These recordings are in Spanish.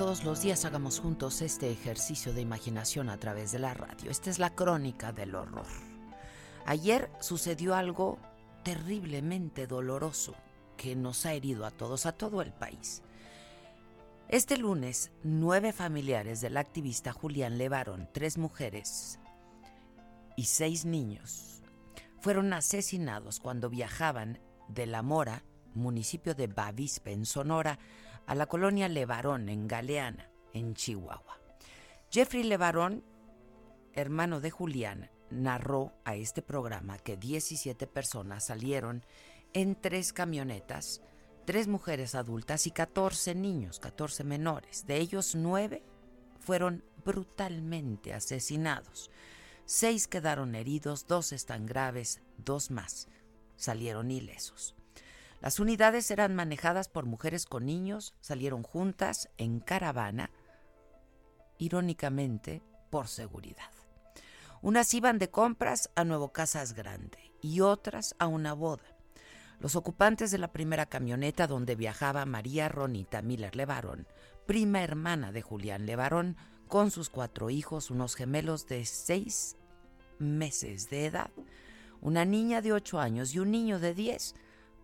Todos los días hagamos juntos este ejercicio de imaginación a través de la radio. Esta es la crónica del horror. Ayer sucedió algo terriblemente doloroso que nos ha herido a todos, a todo el país. Este lunes, nueve familiares del activista Julián Levarón, tres mujeres y seis niños, fueron asesinados cuando viajaban de La Mora, municipio de Bavispe, en Sonora, a la colonia Levarón, en Galeana, en Chihuahua. Jeffrey Levarón, hermano de Julián, narró a este programa que 17 personas salieron en tres camionetas, tres mujeres adultas y 14 niños, 14 menores. De ellos, nueve fueron brutalmente asesinados. Seis quedaron heridos, dos están graves, dos más salieron ilesos. Las unidades eran manejadas por mujeres con niños, salieron juntas en caravana, irónicamente por seguridad. Unas iban de compras a Nuevo Casas Grande y otras a una boda. Los ocupantes de la primera camioneta donde viajaba María Ronita Miller Levarón, prima hermana de Julián Levarón, con sus cuatro hijos, unos gemelos de seis meses de edad, una niña de ocho años y un niño de diez,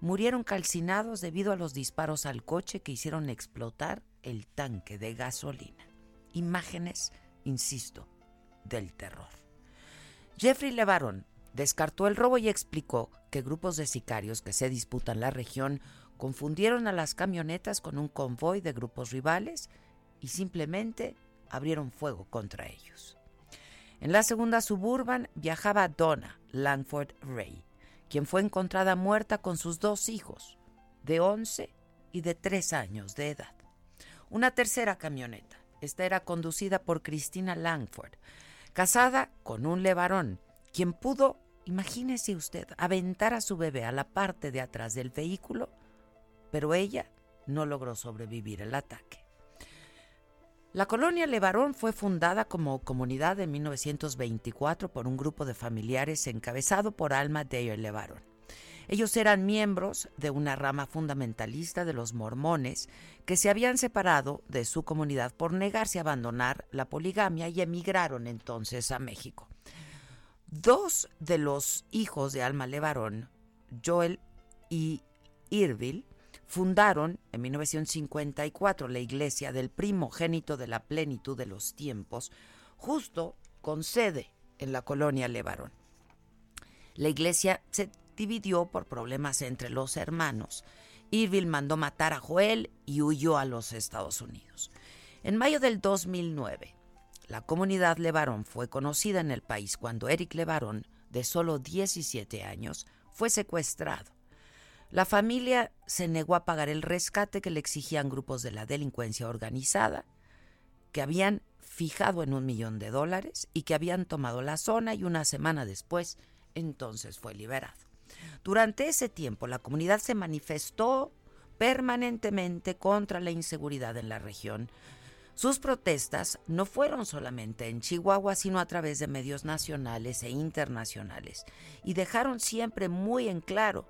murieron calcinados debido a los disparos al coche que hicieron explotar el tanque de gasolina. Imágenes, insisto, del terror. Jeffrey Levaron descartó el robo y explicó que grupos de sicarios que se disputan la región confundieron a las camionetas con un convoy de grupos rivales y simplemente abrieron fuego contra ellos. En la segunda suburban viajaba Donna Langford Ray, quien fue encontrada muerta con sus dos hijos, de 11 y de 3 años de edad. Una tercera camioneta, esta era conducida por Cristina Langford, casada con un levarón, quien pudo, imagínese usted, aventar a su bebé a la parte de atrás del vehículo, pero ella no logró sobrevivir el ataque. La colonia Levarón fue fundada como comunidad en 1924 por un grupo de familiares encabezado por Alma Dyer Levarón. Ellos eran miembros de una rama fundamentalista de los mormones que se habían separado de su comunidad por negarse a abandonar la poligamia y emigraron entonces a México. Dos de los hijos de Alma Levarón, Joel y Irville, fundaron en 1954 la iglesia del primogénito de la plenitud de los tiempos, justo con sede en la colonia Levarón. La iglesia se dividió por problemas entre los hermanos. Irville mandó matar a Joel y huyó a los Estados Unidos. En mayo del 2009, la comunidad Levarón fue conocida en el país cuando Eric Levarón, de solo 17 años, fue secuestrado. La familia se negó a pagar el rescate que le exigían grupos de la delincuencia organizada, que habían fijado en un millón de dólares y que habían tomado la zona y una semana después entonces fue liberado. Durante ese tiempo la comunidad se manifestó permanentemente contra la inseguridad en la región. Sus protestas no fueron solamente en Chihuahua, sino a través de medios nacionales e internacionales, y dejaron siempre muy en claro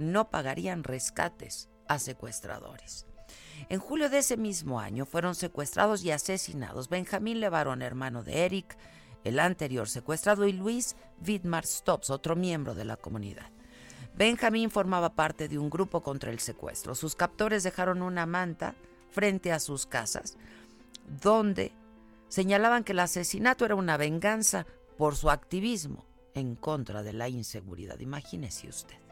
no pagarían rescates a secuestradores. En julio de ese mismo año fueron secuestrados y asesinados Benjamín Levarón, hermano de Eric, el anterior secuestrado, y Luis Vidmar Stops, otro miembro de la comunidad. Benjamín formaba parte de un grupo contra el secuestro. Sus captores dejaron una manta frente a sus casas donde señalaban que el asesinato era una venganza por su activismo en contra de la inseguridad. Imagínese usted.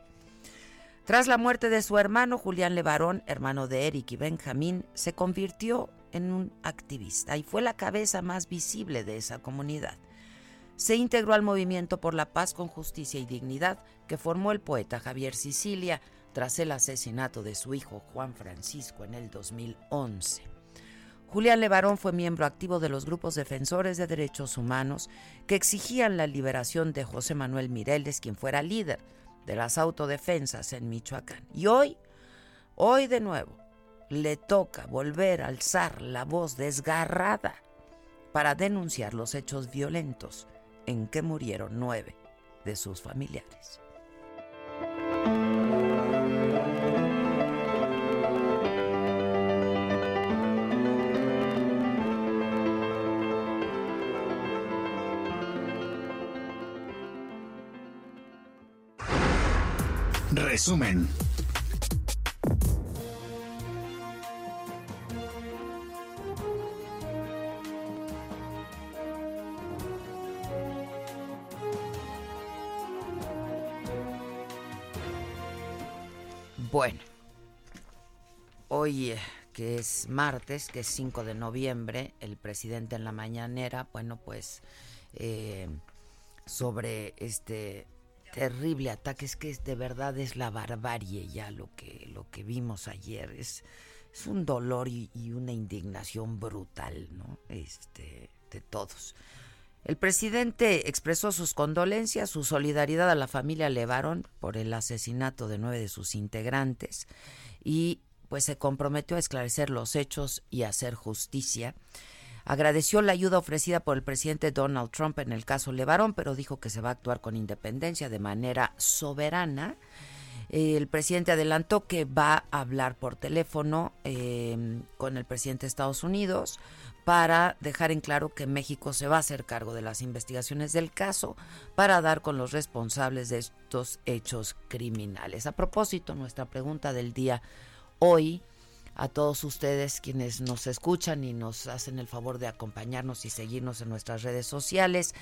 Tras la muerte de su hermano, Julián Levarón, hermano de Eric y Benjamín, se convirtió en un activista y fue la cabeza más visible de esa comunidad. Se integró al movimiento por la paz con justicia y dignidad que formó el poeta Javier Sicilia tras el asesinato de su hijo Juan Francisco en el 2011. Julián Levarón fue miembro activo de los grupos defensores de derechos humanos que exigían la liberación de José Manuel Mireles, quien fuera líder de las autodefensas en Michoacán. Y hoy, hoy de nuevo, le toca volver a alzar la voz desgarrada para denunciar los hechos violentos en que murieron nueve de sus familiares. Resumen. Bueno, hoy eh, que es martes, que es 5 de noviembre, el presidente en la mañanera, bueno, pues eh, sobre este terrible ataque, es que de verdad es la barbarie ya lo que, lo que vimos ayer, es, un dolor y, una indignación brutal. Este, de todos. El presidente expresó sus condolencias, su solidaridad a la familia Levarón por el asesinato de nueve de sus integrantes y pues se comprometió a esclarecer los hechos y hacer justicia. Agradeció la ayuda ofrecida por el presidente Donald Trump en el caso Levarón, pero dijo que se va a actuar con independencia de manera soberana. El presidente adelantó que va a hablar por teléfono eh, con el presidente de Estados Unidos para dejar en claro que México se va a hacer cargo de las investigaciones del caso para dar con los responsables de estos hechos criminales. A propósito, nuestra pregunta del día hoy a todos ustedes quienes nos escuchan y nos hacen el favor de acompañarnos y seguirnos en nuestras redes sociales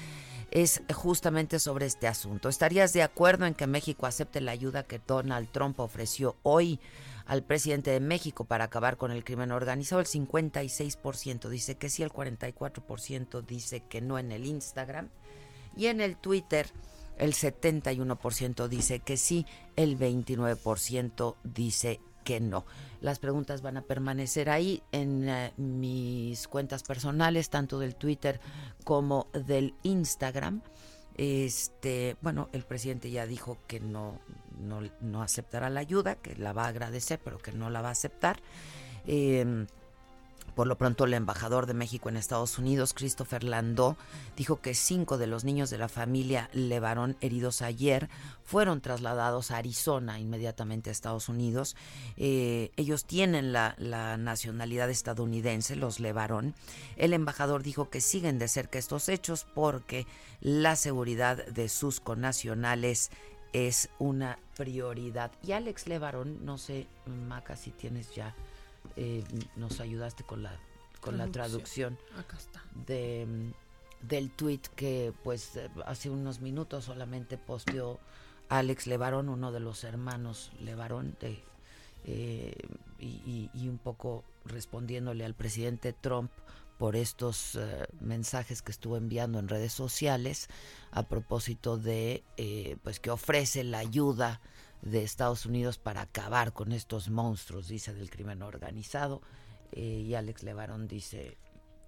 es justamente sobre este asunto. ¿Estarías de acuerdo en que México acepte la ayuda que Donald Trump ofreció hoy al presidente de México para acabar con el crimen organizado? El 56% dice que sí, el 44% dice que no en el Instagram y en el Twitter el 71% dice que sí, el 29% dice que no. Las preguntas van a permanecer ahí en uh, mis cuentas personales, tanto del Twitter como del Instagram. Este, bueno, el presidente ya dijo que no, no, no aceptará la ayuda, que la va a agradecer, pero que no la va a aceptar. Eh, por lo pronto, el embajador de México en Estados Unidos, Christopher Landó, dijo que cinco de los niños de la familia Levarón heridos ayer fueron trasladados a Arizona, inmediatamente a Estados Unidos. Eh, ellos tienen la, nacionalidad estadounidense, los Levarón. El embajador dijo que siguen de cerca estos hechos porque la seguridad de sus connacionales es una prioridad. Y Alex Levarón, no sé, Maca, si tienes ya eh, nos ayudaste con la con traducción. la traducción Acá está. de del tweet que pues hace unos minutos solamente posteó Alex Levarón, uno de los hermanos Levarón, de, eh, y, y, un poco respondiéndole al presidente Trump por estos uh, mensajes que estuvo enviando en redes sociales a propósito de eh, pues que ofrece la ayuda de Estados Unidos para acabar con estos monstruos, dice, del crimen organizado. Eh, y Alex Levarón dice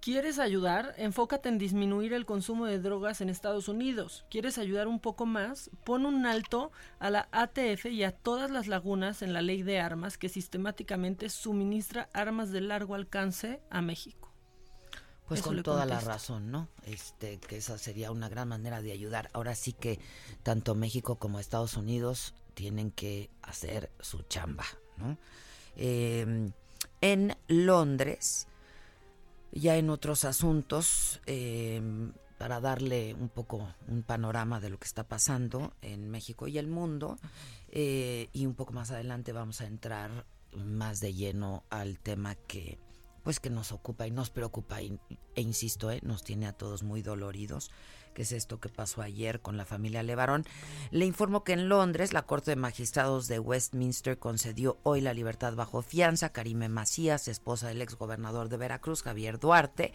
¿Quieres ayudar? Enfócate en disminuir el consumo de drogas en Estados Unidos. ¿Quieres ayudar un poco más? Pon un alto a la ATF y a todas las lagunas en la ley de armas que sistemáticamente suministra armas de largo alcance a México. Pues con toda la razón, ¿no? Este, que esa sería una gran manera de ayudar. Ahora sí que tanto México como Estados Unidos tienen que hacer su chamba, ¿no? Em, en Londres, ya en otros asuntos, em, para darle un poco un panorama de lo que está pasando en México y el mundo, eh, y un poco más adelante vamos a entrar más de lleno al tema que pues que nos ocupa y nos preocupa e insisto, eh, nos tiene a todos muy doloridos, que es esto que pasó ayer con la familia Levarón. Le informo que en Londres la Corte de Magistrados de Westminster concedió hoy la libertad bajo fianza a Karime Macías, esposa del exgobernador de Veracruz, Javier Duarte.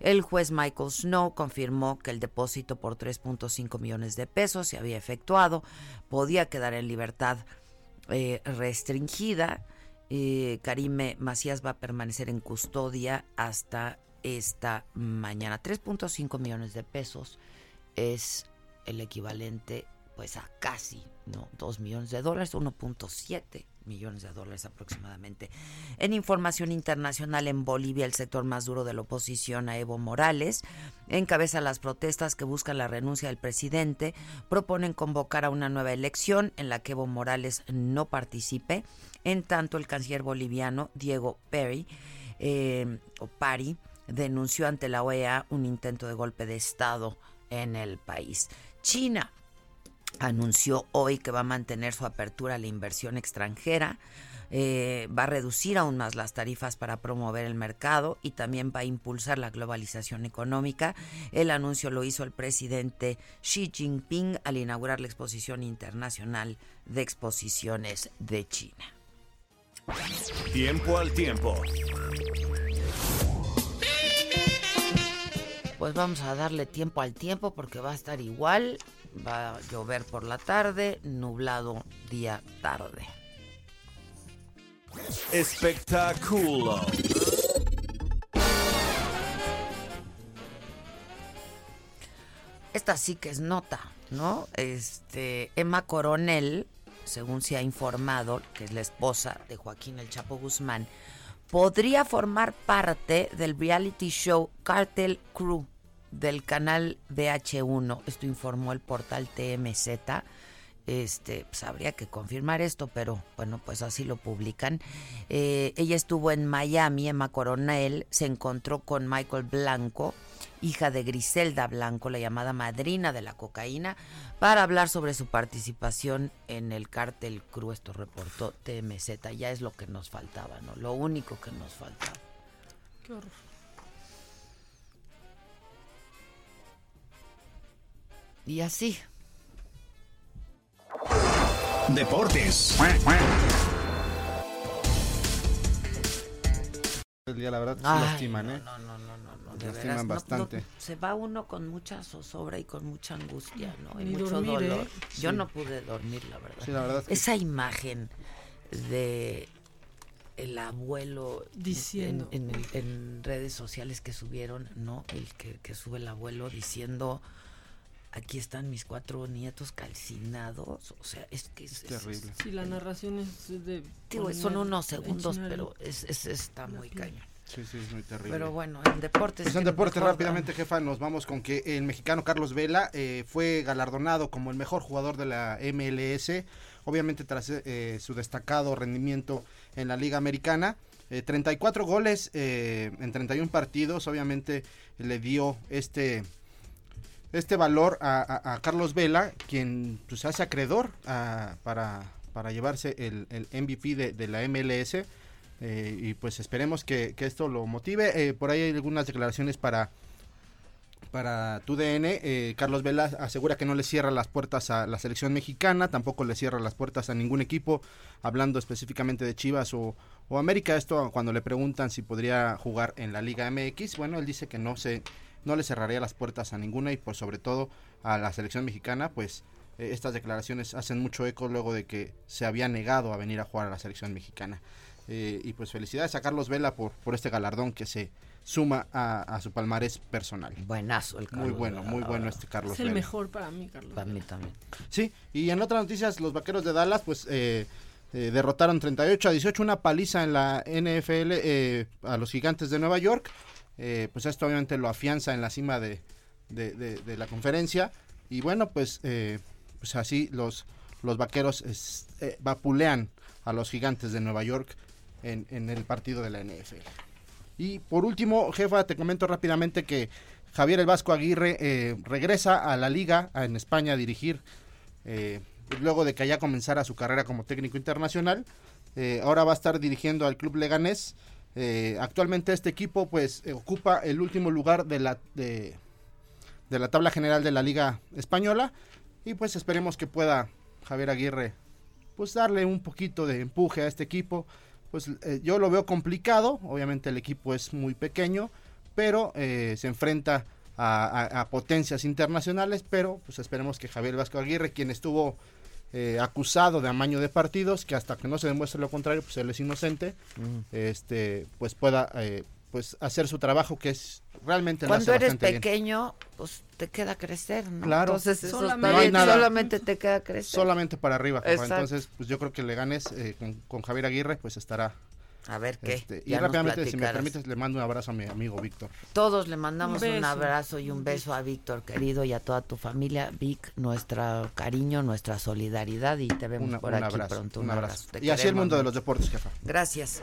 El juez Michael Snow confirmó que el depósito por 3.5 millones de pesos se había efectuado, podía quedar en libertad eh, restringida eh, Karime Macías va a permanecer en custodia hasta esta mañana. 3.5 millones de pesos es el equivalente pues a casi, ¿no? 2 millones de dólares, 1.7 millones de dólares aproximadamente. En información internacional, en Bolivia, el sector más duro de la oposición a Evo Morales encabeza las protestas que buscan la renuncia del presidente. Proponen convocar a una nueva elección en la que Evo Morales no participe. En tanto, el canciller boliviano Diego Perry, eh, o Pari, denunció ante la OEA un intento de golpe de Estado en el país. China anunció hoy que va a mantener su apertura a la inversión extranjera, eh, va a reducir aún más las tarifas para promover el mercado y también va a impulsar la globalización económica. El anuncio lo hizo el presidente Xi Jinping al inaugurar la exposición internacional de exposiciones de China. Tiempo al tiempo. Pues vamos a darle tiempo al tiempo porque va a estar igual va a llover por la tarde, nublado día tarde. Espectáculo. Esta sí que es nota, ¿no? Este, Emma Coronel, según se ha informado, que es la esposa de Joaquín El Chapo Guzmán, podría formar parte del reality show Cartel Crew del canal BH1, esto informó el portal TMZ, este, pues habría que confirmar esto, pero bueno, pues así lo publican. Eh, ella estuvo en Miami, Emma Coronel, se encontró con Michael Blanco, hija de Griselda Blanco, la llamada madrina de la cocaína, para hablar sobre su participación en el cártel Cru. Esto reportó TMZ, ya es lo que nos faltaba, ¿no? Lo único que nos faltaba. Qué horror. Y así. Deportes. El día, la verdad, se Ay, lastiman, ¿eh? No, no, no, no, no, de Lastiman veras, bastante. no, se va uno con mucha zozobra y con mucha angustia, ¿no? Y Ni mucho dormir, dolor. ¿eh? Yo Sí. no pude dormir, la verdad. Sí, la verdad es que- Esa imagen de el abuelo Diciendo. en, en- en redes sociales que subieron, ¿no? El que, que sube el abuelo diciendo aquí están mis cuatro nietos calcinados. O sea, es que es, es- Terrible. Sí, la narración es de... poner- son unos segundos, pero es, es- está muy cañón. Sí, sí, es muy terrible. Pero bueno, en deportes. Pues en ¿qué deporte mejor, rápidamente, jefa, nos vamos con que el mexicano Carlos Vela eh, fue galardonado como el mejor jugador de la MLS, obviamente tras eh, su destacado rendimiento en la Liga Americana. Eh, 34 goles eh, en 31 partidos, obviamente le dio este este valor a, Carlos Vela, quien pues, se hace acreedor para, para llevarse el, el MVP de, de la MLS. eh, y pues esperemos que, que esto lo motive. Eh, por ahí hay algunas declaraciones para, para TUDN. Eh, Carlos Vela asegura que no le cierra las puertas a la selección mexicana, tampoco le cierra las puertas a ningún equipo, hablando específicamente de Chivas o, o América. Esto cuando le preguntan si podría jugar en la Liga MX, bueno, él dice que no se no le cerraría las puertas a ninguna y pues sobre todo a la selección mexicana, pues eh, estas declaraciones hacen mucho eco luego de que se había negado a venir a jugar a la selección mexicana. eh, y pues felicidades a Carlos Vela por, por este galardón que se suma a, su palmarés personal. Buenazo el Carlos. Muy bueno, muy bueno este Carlos. Es el mejor para mí, Carlos. Para mí también. Sí, y en otras noticias, los vaqueros de Dallas, pues eh, eh, derrotaron 38 a 18, una paliza en la NFL eh, a los gigantes de Nueva York. Pues esto obviamente lo afianza en la cima de, de, la conferencia. Y bueno, pues, pues así los, los vaqueros vapulean a los gigantes de Nueva York en, el partido de la NFL. Y por último, jefa, te comento rápidamente que Javier El Vasco Aguirre eh, regresa a la liga en España a dirigir, eh, luego de que allá comenzara su carrera como técnico internacional. Eh, ahora va a estar dirigiendo al club leganés. Actualmente este equipo pues ocupa el último lugar de la, de, la tabla general de la liga española. Y pues esperemos que pueda Javier Aguirre pues darle un poquito de empuje a este equipo. Pues eh, yo lo veo complicado, obviamente el equipo es muy pequeño, pero eh, se enfrenta a, potencias internacionales, pero pues esperemos que Javier Vasco Aguirre, quien estuvo eh, acusado de amaño de partidos, que hasta que no se demuestre lo contrario, pues él es inocente, este, pues pueda pues hacer su trabajo que es realmente cuando eres pequeño pues te queda crecer no claro. Entonces solamente, te queda crecer. Solamente para arriba entonces pues yo creo que le ganes eh, con, Javier Aguirre pues estará a ver qué. Este, y rápidamente, si me permites, le mando un abrazo a mi amigo Víctor. Todos le mandamos un, abrazo y un beso a Víctor, querido, y a toda tu familia. Vic, nuestro cariño, nuestra solidaridad, y te vemos por aquí pronto. Un, abrazo. Y así el mundo de los deportes, jefa. Gracias.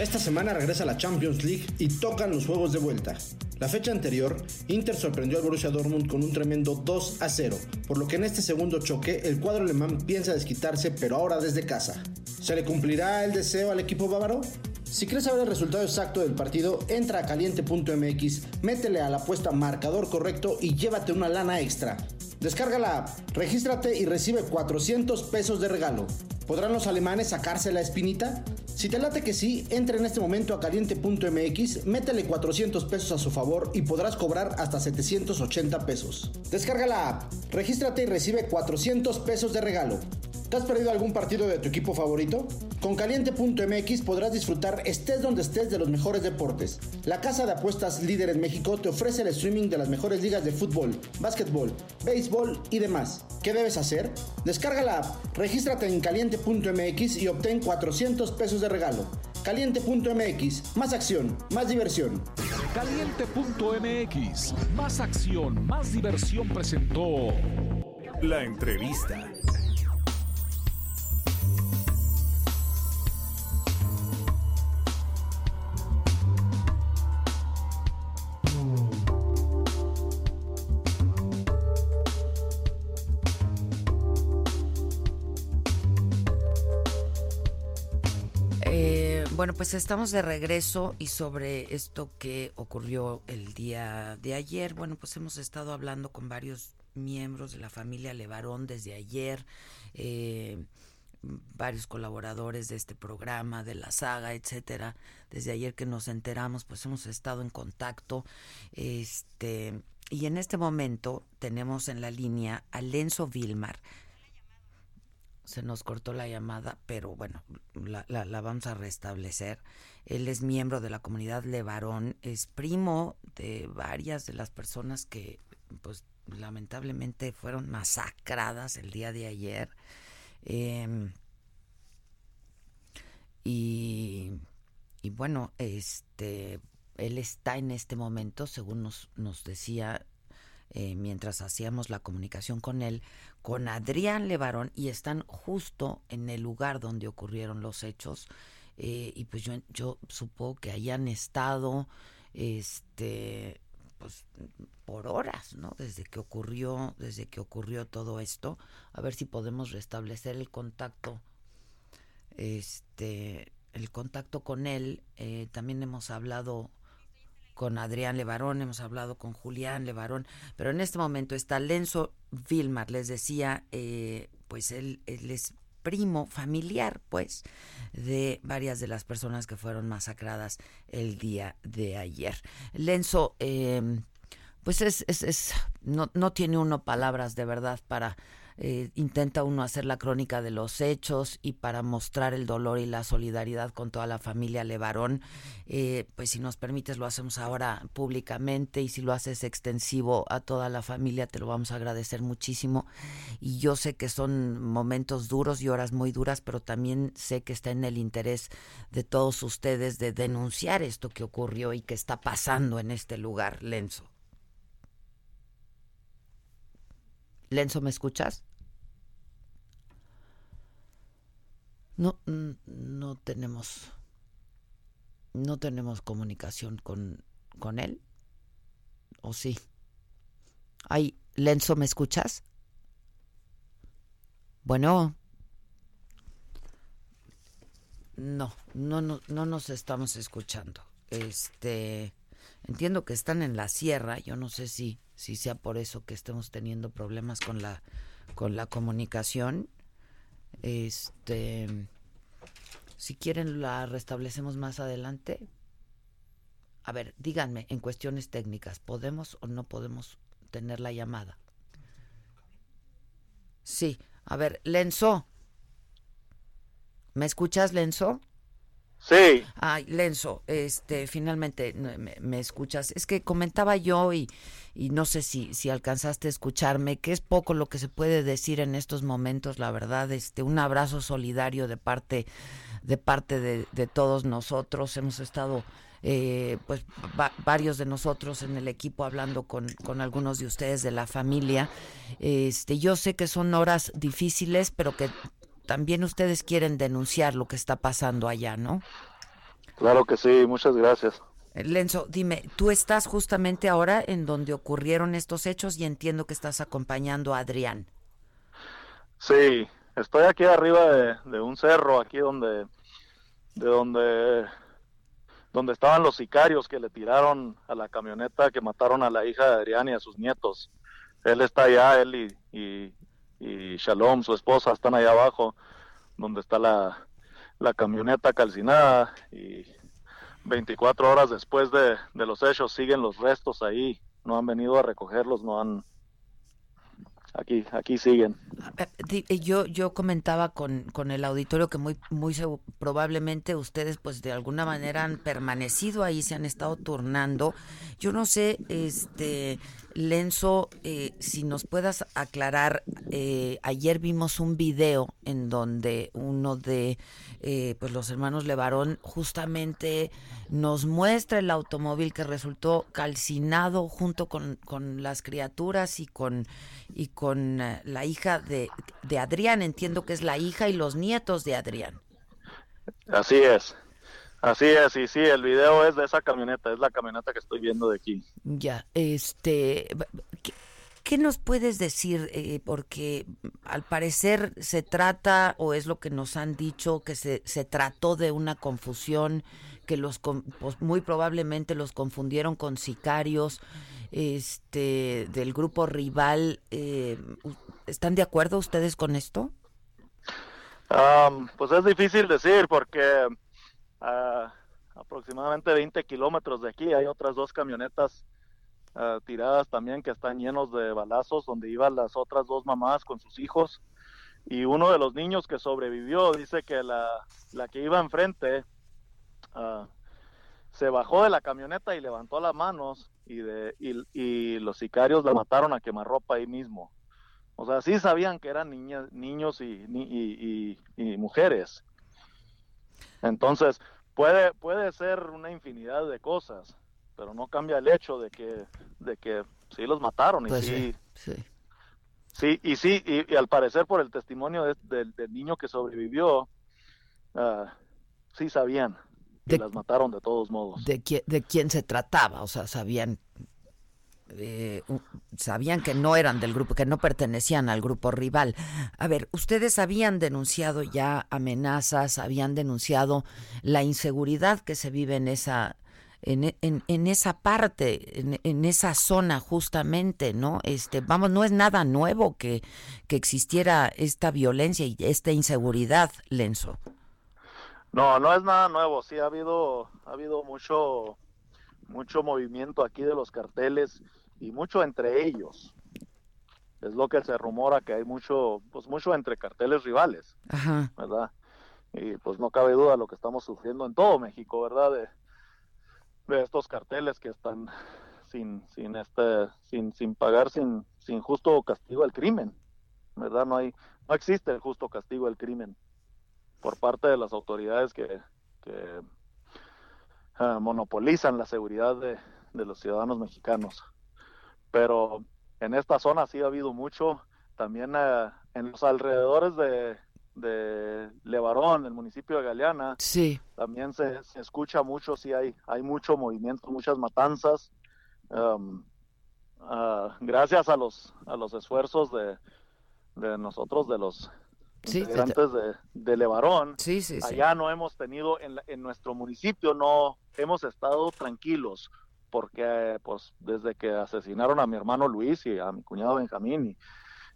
Esta semana regresa la Champions League y tocan los juegos de vuelta. La fecha anterior, Inter sorprendió al Borussia Dortmund con un tremendo 2 a 0, por lo que en este segundo choque el cuadro alemán piensa desquitarse, pero ahora desde casa. ¿Se le cumplirá el deseo al equipo bávaro? Si quieres saber el resultado exacto del partido, entra a caliente.mx, métele a la apuesta marcador correcto y llévate una lana extra. Descarga la app, regístrate y recibe 400 pesos de regalo. ¿Podrán los alemanes sacarse la espinita? Si te late que sí, entra en este momento a caliente.mx, métele 400 pesos a su favor y podrás cobrar hasta 780 pesos. Descarga la app, regístrate y recibe 400 pesos de regalo. ¿Te has perdido algún partido de tu equipo favorito? Con caliente.mx podrás disfrutar estés donde estés de los mejores deportes. La casa de apuestas líder en México te ofrece el streaming de las mejores ligas de fútbol, básquetbol, béisbol y demás. ¿Qué debes hacer? Descarga la app, regístrate en caliente.mx y obtén 400 pesos de regalo. Caliente.mx, más acción, más diversión. Caliente.mx, más acción, más diversión presentó la entrevista. Bueno, pues estamos de regreso y sobre esto que ocurrió el día de ayer, bueno, pues hemos estado hablando con varios miembros de la familia Levarón desde ayer, eh, varios colaboradores de este programa, de la saga, etcétera. Desde ayer que nos enteramos, pues hemos estado en contacto. Este, y en este momento tenemos en la línea a Lenzo Vilmar se nos cortó la llamada, pero bueno, la, la, vamos a restablecer. Él es miembro de la comunidad Levarón, es primo de varias de las personas que, pues, lamentablemente fueron masacradas el día de ayer. Em, y, y bueno, este, él está en este momento, según nos, nos decía eh, mientras hacíamos la comunicación con él, con Adrián Levarón, y están justo en el lugar donde ocurrieron los hechos. Eh, y pues yo, yo supongo que hayan estado este pues por horas, ¿no? Desde que ocurrió, desde que ocurrió todo esto, a ver si podemos restablecer el contacto, este, el contacto con él. Eh, también hemos hablado con Adrián Levarón, hemos hablado con Julián Levarón, pero en este momento está Lenzo Vilmar, les decía, eh, pues él, es primo familiar, pues, de varias de las personas que fueron masacradas el día de ayer. Lenzo, eh, pues es, es, es no, no tiene uno palabras de verdad para eh, intenta uno hacer la crónica de los hechos y para mostrar el dolor y la solidaridad con toda la familia Levarón, eh, pues si nos permites lo hacemos ahora públicamente y si lo haces extensivo a toda la familia te lo vamos a agradecer muchísimo y yo sé que son momentos duros y horas muy duras, pero también sé que está en el interés de todos ustedes de denunciar esto que ocurrió y que está pasando en este lugar, Lenzo. Lenzo, ¿me escuchas? No, no tenemos, no tenemos comunicación con, con él. ¿O sí? Ay, Lenzo, ¿me escuchas? Bueno. No, no, no, no nos estamos escuchando. Este, entiendo que están en la sierra. Yo no sé si, si sea por eso que estemos teniendo problemas con la, con la comunicación. Este, si quieren la restablecemos más adelante. A ver, díganme en cuestiones técnicas, ¿podemos o no podemos tener la llamada? Sí, a ver, Lenzo. ¿Me escuchas, Lenzo? Sí. Ay, Lenzo, este, finalmente me, escuchas. Es que comentaba yo y, y no sé si, si alcanzaste a escucharme, que es poco lo que se puede decir en estos momentos, la verdad. Este, un abrazo solidario de parte, de parte de, de todos nosotros. Hemos estado eh, pues varios de nosotros en el equipo hablando con, con, algunos de ustedes de la familia. Este, yo sé que son horas difíciles, pero que también ustedes quieren denunciar lo que está pasando allá, ¿no? Claro que sí, muchas gracias. Lenzo, dime, tú estás justamente ahora en donde ocurrieron estos hechos y entiendo que estás acompañando a Adrián. Sí, estoy aquí arriba de, un cerro, aquí donde, de donde, donde estaban los sicarios que le tiraron a la camioneta que mataron a la hija de Adrián y a sus nietos. Él está allá, él y, y Shalom, su esposa, están allá abajo, donde está la, la camioneta calcinada y 24 horas después de, los hechos siguen los restos ahí, no han venido a recogerlos, no han... Aquí, aquí siguen. Eh, yo, yo comentaba con, con el auditorio que muy, muy probablemente ustedes, pues de alguna manera han permanecido ahí, se han estado turnando. Yo no sé, este, Lenzo, eh, si nos puedas aclarar, eh, ayer vimos un video en donde uno de eh, pues los hermanos Levarón justamente nos muestra el automóvil que resultó calcinado junto con, con las criaturas y con, y con la hija de, de Adrián, entiendo que es la hija y los nietos de Adrián. Así es. Así es, y sí, el video es de esa camioneta, es la camioneta que estoy viendo de aquí. Ya, este, ¿qué, nos puedes decir? Eh, porque al parecer se trata, o es lo que nos han dicho, que se, se trató de una confusión, que los pues, muy probablemente los confundieron con sicarios este del grupo rival. Eh, ¿Están de acuerdo ustedes con esto? pues es difícil decir porque a aproximadamente 20 kilómetros de aquí hay otras dos camionetas ah, tiradas también que están llenos de balazos donde iban las otras dos mamás con sus hijos y uno de los niños que sobrevivió dice que la, la que iba enfrente uh, se bajó de la camioneta y levantó las manos y, de, y, y, los sicarios la mataron a quemarropa ahí mismo. O sea, sí sabían que eran niñas, niños y, y, y mujeres. Entonces, puede, puede ser una infinidad de cosas, pero no cambia el hecho de que, de que sí los mataron y pues sí, sí, sí. y sí, y, al parecer por el testimonio del niño que sobrevivió, uh, sí sabían que las mataron de todos modos. De, ¿De quién se trataba? O sea, sabían eh, sabían que no eran del grupo, que no pertenecían al grupo rival. A ver, ustedes habían denunciado ya amenazas, habían denunciado la inseguridad que se vive en esa en, en, en esa parte, en, en, esa zona justamente, ¿no? Este, vamos, no es nada nuevo que, que existiera esta violencia y esta inseguridad, Lenzo. No, no es nada nuevo, sí ha habido, ha habido mucho, mucho movimiento aquí de los carteles y mucho entre ellos. Es lo que se rumora que hay mucho, pues mucho entre carteles rivales, Ajá. ¿verdad? Y pues no cabe duda lo que estamos sufriendo en todo México, ¿verdad? De, de estos carteles que están sin, sin este, sin, sin pagar, sin, sin justo castigo al crimen, ¿verdad? No hay, no existe el justo castigo al crimen por parte de las autoridades que, que uh, monopolizan la seguridad de, de, los ciudadanos mexicanos. Pero en esta zona sí ha habido mucho, también uh, en los alrededores de, de Levarón, el municipio de Galeana, sí. también se, se, escucha mucho, sí hay, hay mucho movimiento, muchas matanzas. Um, uh, gracias a los, a los esfuerzos de, de nosotros, de los sí, integrantes de, de Levarón, sí, allá no hemos tenido, en, la, en nuestro municipio no hemos estado tranquilos, porque pues desde que asesinaron a mi hermano Luis y a mi cuñado Benjamín y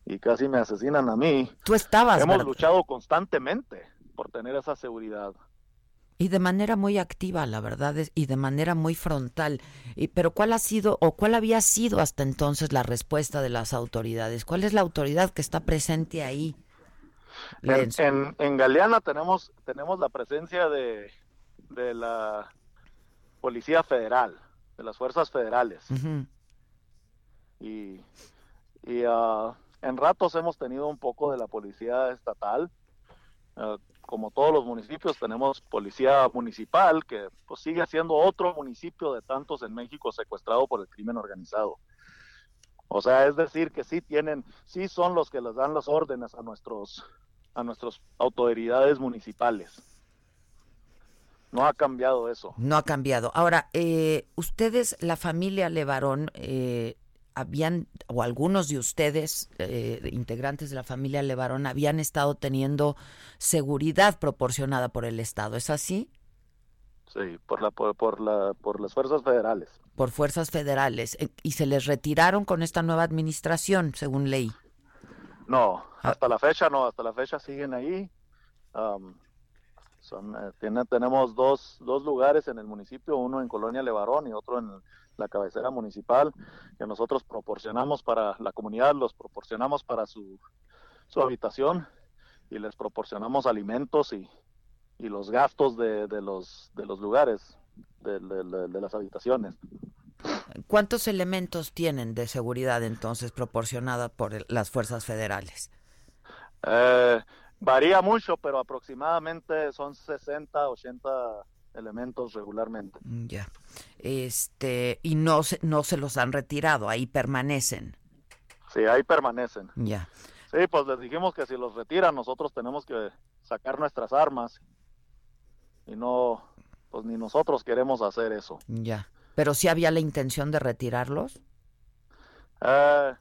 y casi me asesinan a mí. Tú estabas. Hemos ¿verdad? luchado constantemente por tener esa seguridad. Y de manera muy activa, la verdad, es, y de manera muy frontal. Y, pero ¿cuál ha sido o cuál había sido hasta entonces la respuesta de las autoridades? ¿Cuál es la autoridad que está presente ahí? En, en, en, Galeana tenemos, tenemos la presencia de, de la Policía Federal, de las Fuerzas Federales. Uh -huh. Y, y uh, en ratos hemos tenido un poco de la policía estatal. Uh, como todos los municipios, tenemos policía municipal, que pues, sigue siendo otro municipio de tantos en México secuestrado por el crimen organizado. O sea, es decir, que sí tienen, sí son los que les dan las órdenes a nuestros, a nuestras autoridades municipales. No ha cambiado eso. No ha cambiado. Ahora, eh, ustedes, la familia Levarón, eh, habían, o algunos de ustedes, eh, integrantes de la familia Levarón, habían estado teniendo seguridad proporcionada por el Estado, ¿es así? Sí, por, la, por, por, la, por las fuerzas federales. Por fuerzas federales. ¿Y se les retiraron con esta nueva administración, según ley? No, hasta ah. la fecha no, hasta la fecha siguen ahí. Um, son, eh, tiene, tenemos dos, dos lugares en el municipio, uno en Colonia Levarón y otro en la cabecera municipal, que nosotros proporcionamos para la comunidad, los proporcionamos para su, su habitación y les proporcionamos alimentos y, y los gastos de, de, los, de los lugares, de, de, de, las habitaciones. ¿Cuántos elementos tienen de seguridad entonces proporcionada por las fuerzas federales? Eh, varía mucho, pero aproximadamente son 60, 80 elementos regularmente. Ya. Este, y no se, no se los han retirado, ahí permanecen. Sí, ahí permanecen. Ya. Sí, pues les dijimos que si los retiran, nosotros tenemos que sacar nuestras armas. Y no, pues ni nosotros queremos hacer eso. Ya. Pero sí había la intención de retirarlos. Eh,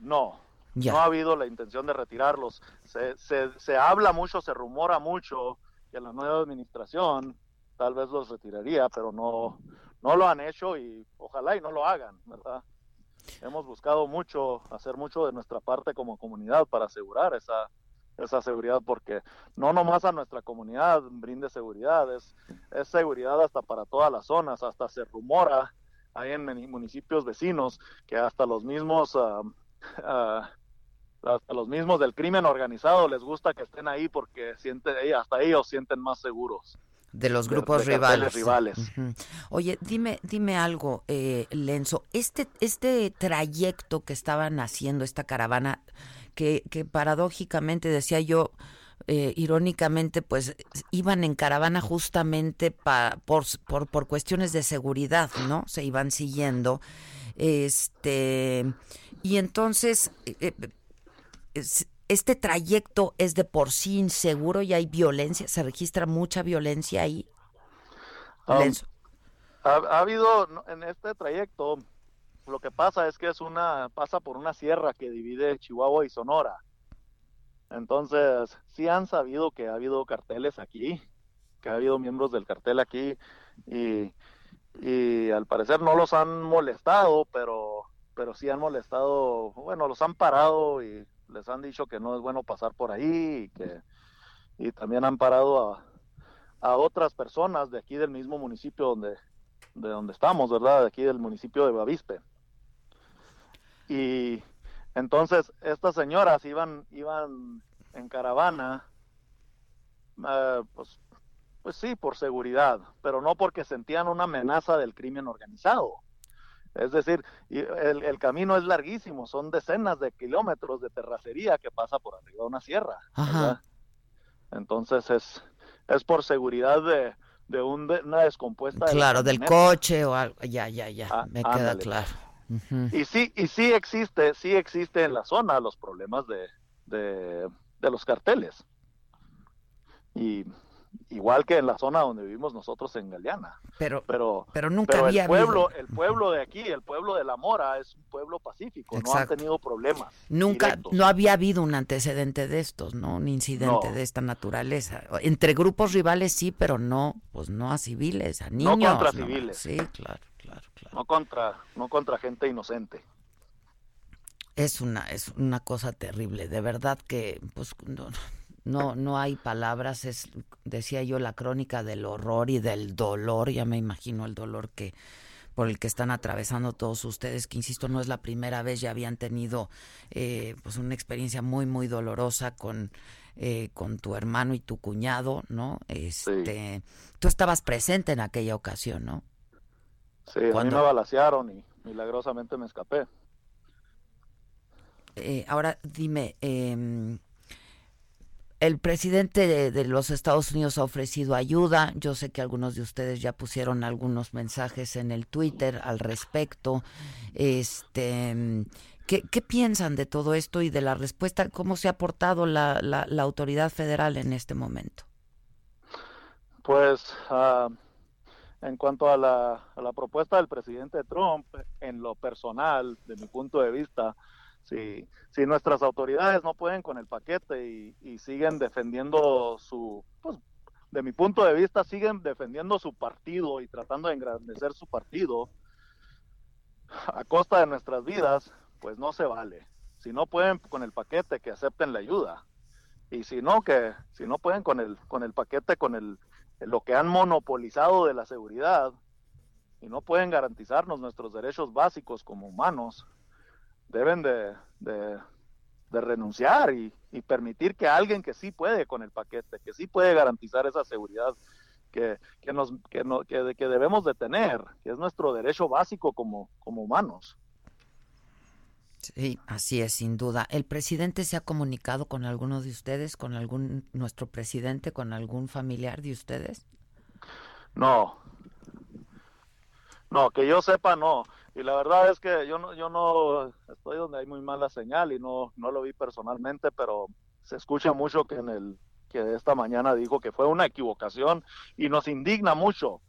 no, no ha habido la intención de retirarlos. Se, se, se habla mucho, se rumora mucho que la nueva administración tal vez los retiraría, pero no, no lo han hecho y ojalá y no lo hagan, ¿verdad? Hemos buscado mucho, hacer mucho de nuestra parte como comunidad para asegurar esa, esa seguridad, porque no nomás a nuestra comunidad brinde seguridad, es, es seguridad hasta para todas las zonas, hasta se rumora ahí en municipios vecinos que hasta los mismos... Uh, uh, hasta los mismos del crimen organizado les gusta que estén ahí porque sienten, hasta ellos sienten más seguros. De los grupos de, de rivales. rivales. Uh -huh. Oye, dime, dime algo, eh, Lenzo. Este, este trayecto que estaban haciendo, esta caravana, que, que paradójicamente decía yo, eh, irónicamente, pues iban en caravana justamente pa, por, por, por cuestiones de seguridad, ¿no? Se iban siguiendo. Este, y entonces, eh, este trayecto es de por sí inseguro y hay violencia, se registra mucha violencia ahí. Um, ha, ha, habido en este trayecto, lo que pasa es que es una, pasa por una sierra que divide Chihuahua y Sonora. Entonces, sí han sabido que ha habido carteles aquí, que ha habido miembros del cartel aquí, y, y al parecer no los han molestado, pero, pero sí han molestado, bueno, los han parado y les han dicho que no es bueno pasar por ahí y que y también han parado a, a otras personas de aquí del mismo municipio donde de donde estamos, ¿verdad? De aquí del municipio de Bavispe. Y entonces estas señoras iban iban en caravana eh, pues pues sí, por seguridad, pero no porque sentían una amenaza del crimen organizado. Es decir, el, el camino es larguísimo, son decenas de kilómetros de terracería que pasa por arriba de una sierra. Entonces es, es por seguridad de, de un de- una descompuesta. de la Claro, del coche o algo. Ya, ya, ya. Ah, me queda ándale. claro. Y sí, y sí existe, sí existe en la zona los problemas de, de, de los carteles. Y igual que en la zona donde vivimos nosotros en Galeana. Pero, pero, pero nunca pero había el pueblo, habido. el pueblo de aquí, el pueblo de La Mora es un pueblo pacífico, no han Exacto. tenido problemas. Nunca, directos. no había habido un antecedente de estos, ¿no? Un incidente No. de esta naturaleza. Entre grupos rivales sí, pero no, pues no a civiles, a No niños. contra ¿no? civiles. Sí, claro, claro. No contra, no contra gente inocente. Es una, es una cosa terrible, de verdad que, pues, no, no, no hay palabras, es, decía yo, la crónica del horror y del dolor, ya me imagino el dolor que, por el que están atravesando todos ustedes, que insisto, no es la primera vez, ya habían tenido, eh, pues, una experiencia muy, muy dolorosa con, eh, con tu hermano y tu cuñado, ¿no? Este, tú estabas presente en aquella ocasión, ¿no? Sí, a mí me balacearon y milagrosamente me escapé. Eh, ahora dime, eh, el presidente de, los Estados Unidos ha ofrecido ayuda. Yo sé que algunos de ustedes ya pusieron algunos mensajes en el Twitter al respecto. Este, ¿qué, qué piensan de todo esto y de la respuesta? ¿Cómo se ha portado la, la, la autoridad federal en este momento? Pues ah, en cuanto a la, a la propuesta del presidente Trump, en lo personal, de mi punto de vista, si, si nuestras autoridades no pueden con el paquete y, y siguen defendiendo su, pues, de mi punto de vista, siguen defendiendo su partido y tratando de engrandecer su partido a costa de nuestras vidas, pues no se vale. Si no pueden con el paquete, que acepten la ayuda. Y si no, que si no pueden con el, con el paquete, con el, lo que han monopolizado de la seguridad y no pueden garantizarnos nuestros derechos básicos como humanos, deben de, de, de renunciar y, y permitir que alguien que sí puede con el paquete, que sí puede garantizar esa seguridad que, que, nos, que, no- que, que debemos de tener, que es nuestro derecho básico como, como humanos. Sí, así es, sin duda. ¿El presidente se ha comunicado con alguno de ustedes, con algún, nuestro presidente, con algún familiar de ustedes? No. No, que yo sepa no. Y la verdad es que yo no, yo no estoy donde hay muy mala señal y no, no lo vi personalmente, pero se escucha mucho que en el que esta mañana dijo que fue una equivocación y nos indigna mucho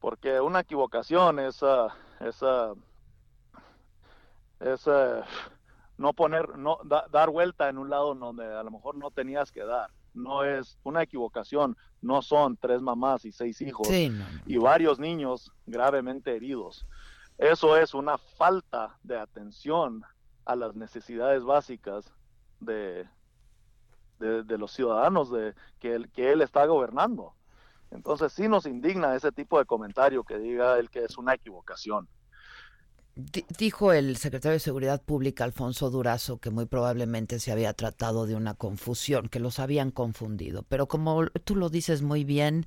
porque una equivocación es ah, es, ah, es, ah, no poner no da- dar vuelta en un lado donde a lo mejor no tenías que dar no es una equivocación no son tres mamás y seis hijos Sí, no, y varios niños gravemente heridos eso es una falta de atención a las necesidades básicas de, de, de los ciudadanos de que él, que él está gobernando. Entonces sí nos indigna ese tipo de comentario que diga él que es una equivocación. Di- Dijo el secretario de Seguridad Pública, Alfonso Durazo, que muy probablemente se había tratado de una confusión, que los habían confundido. Pero como tú lo dices muy bien,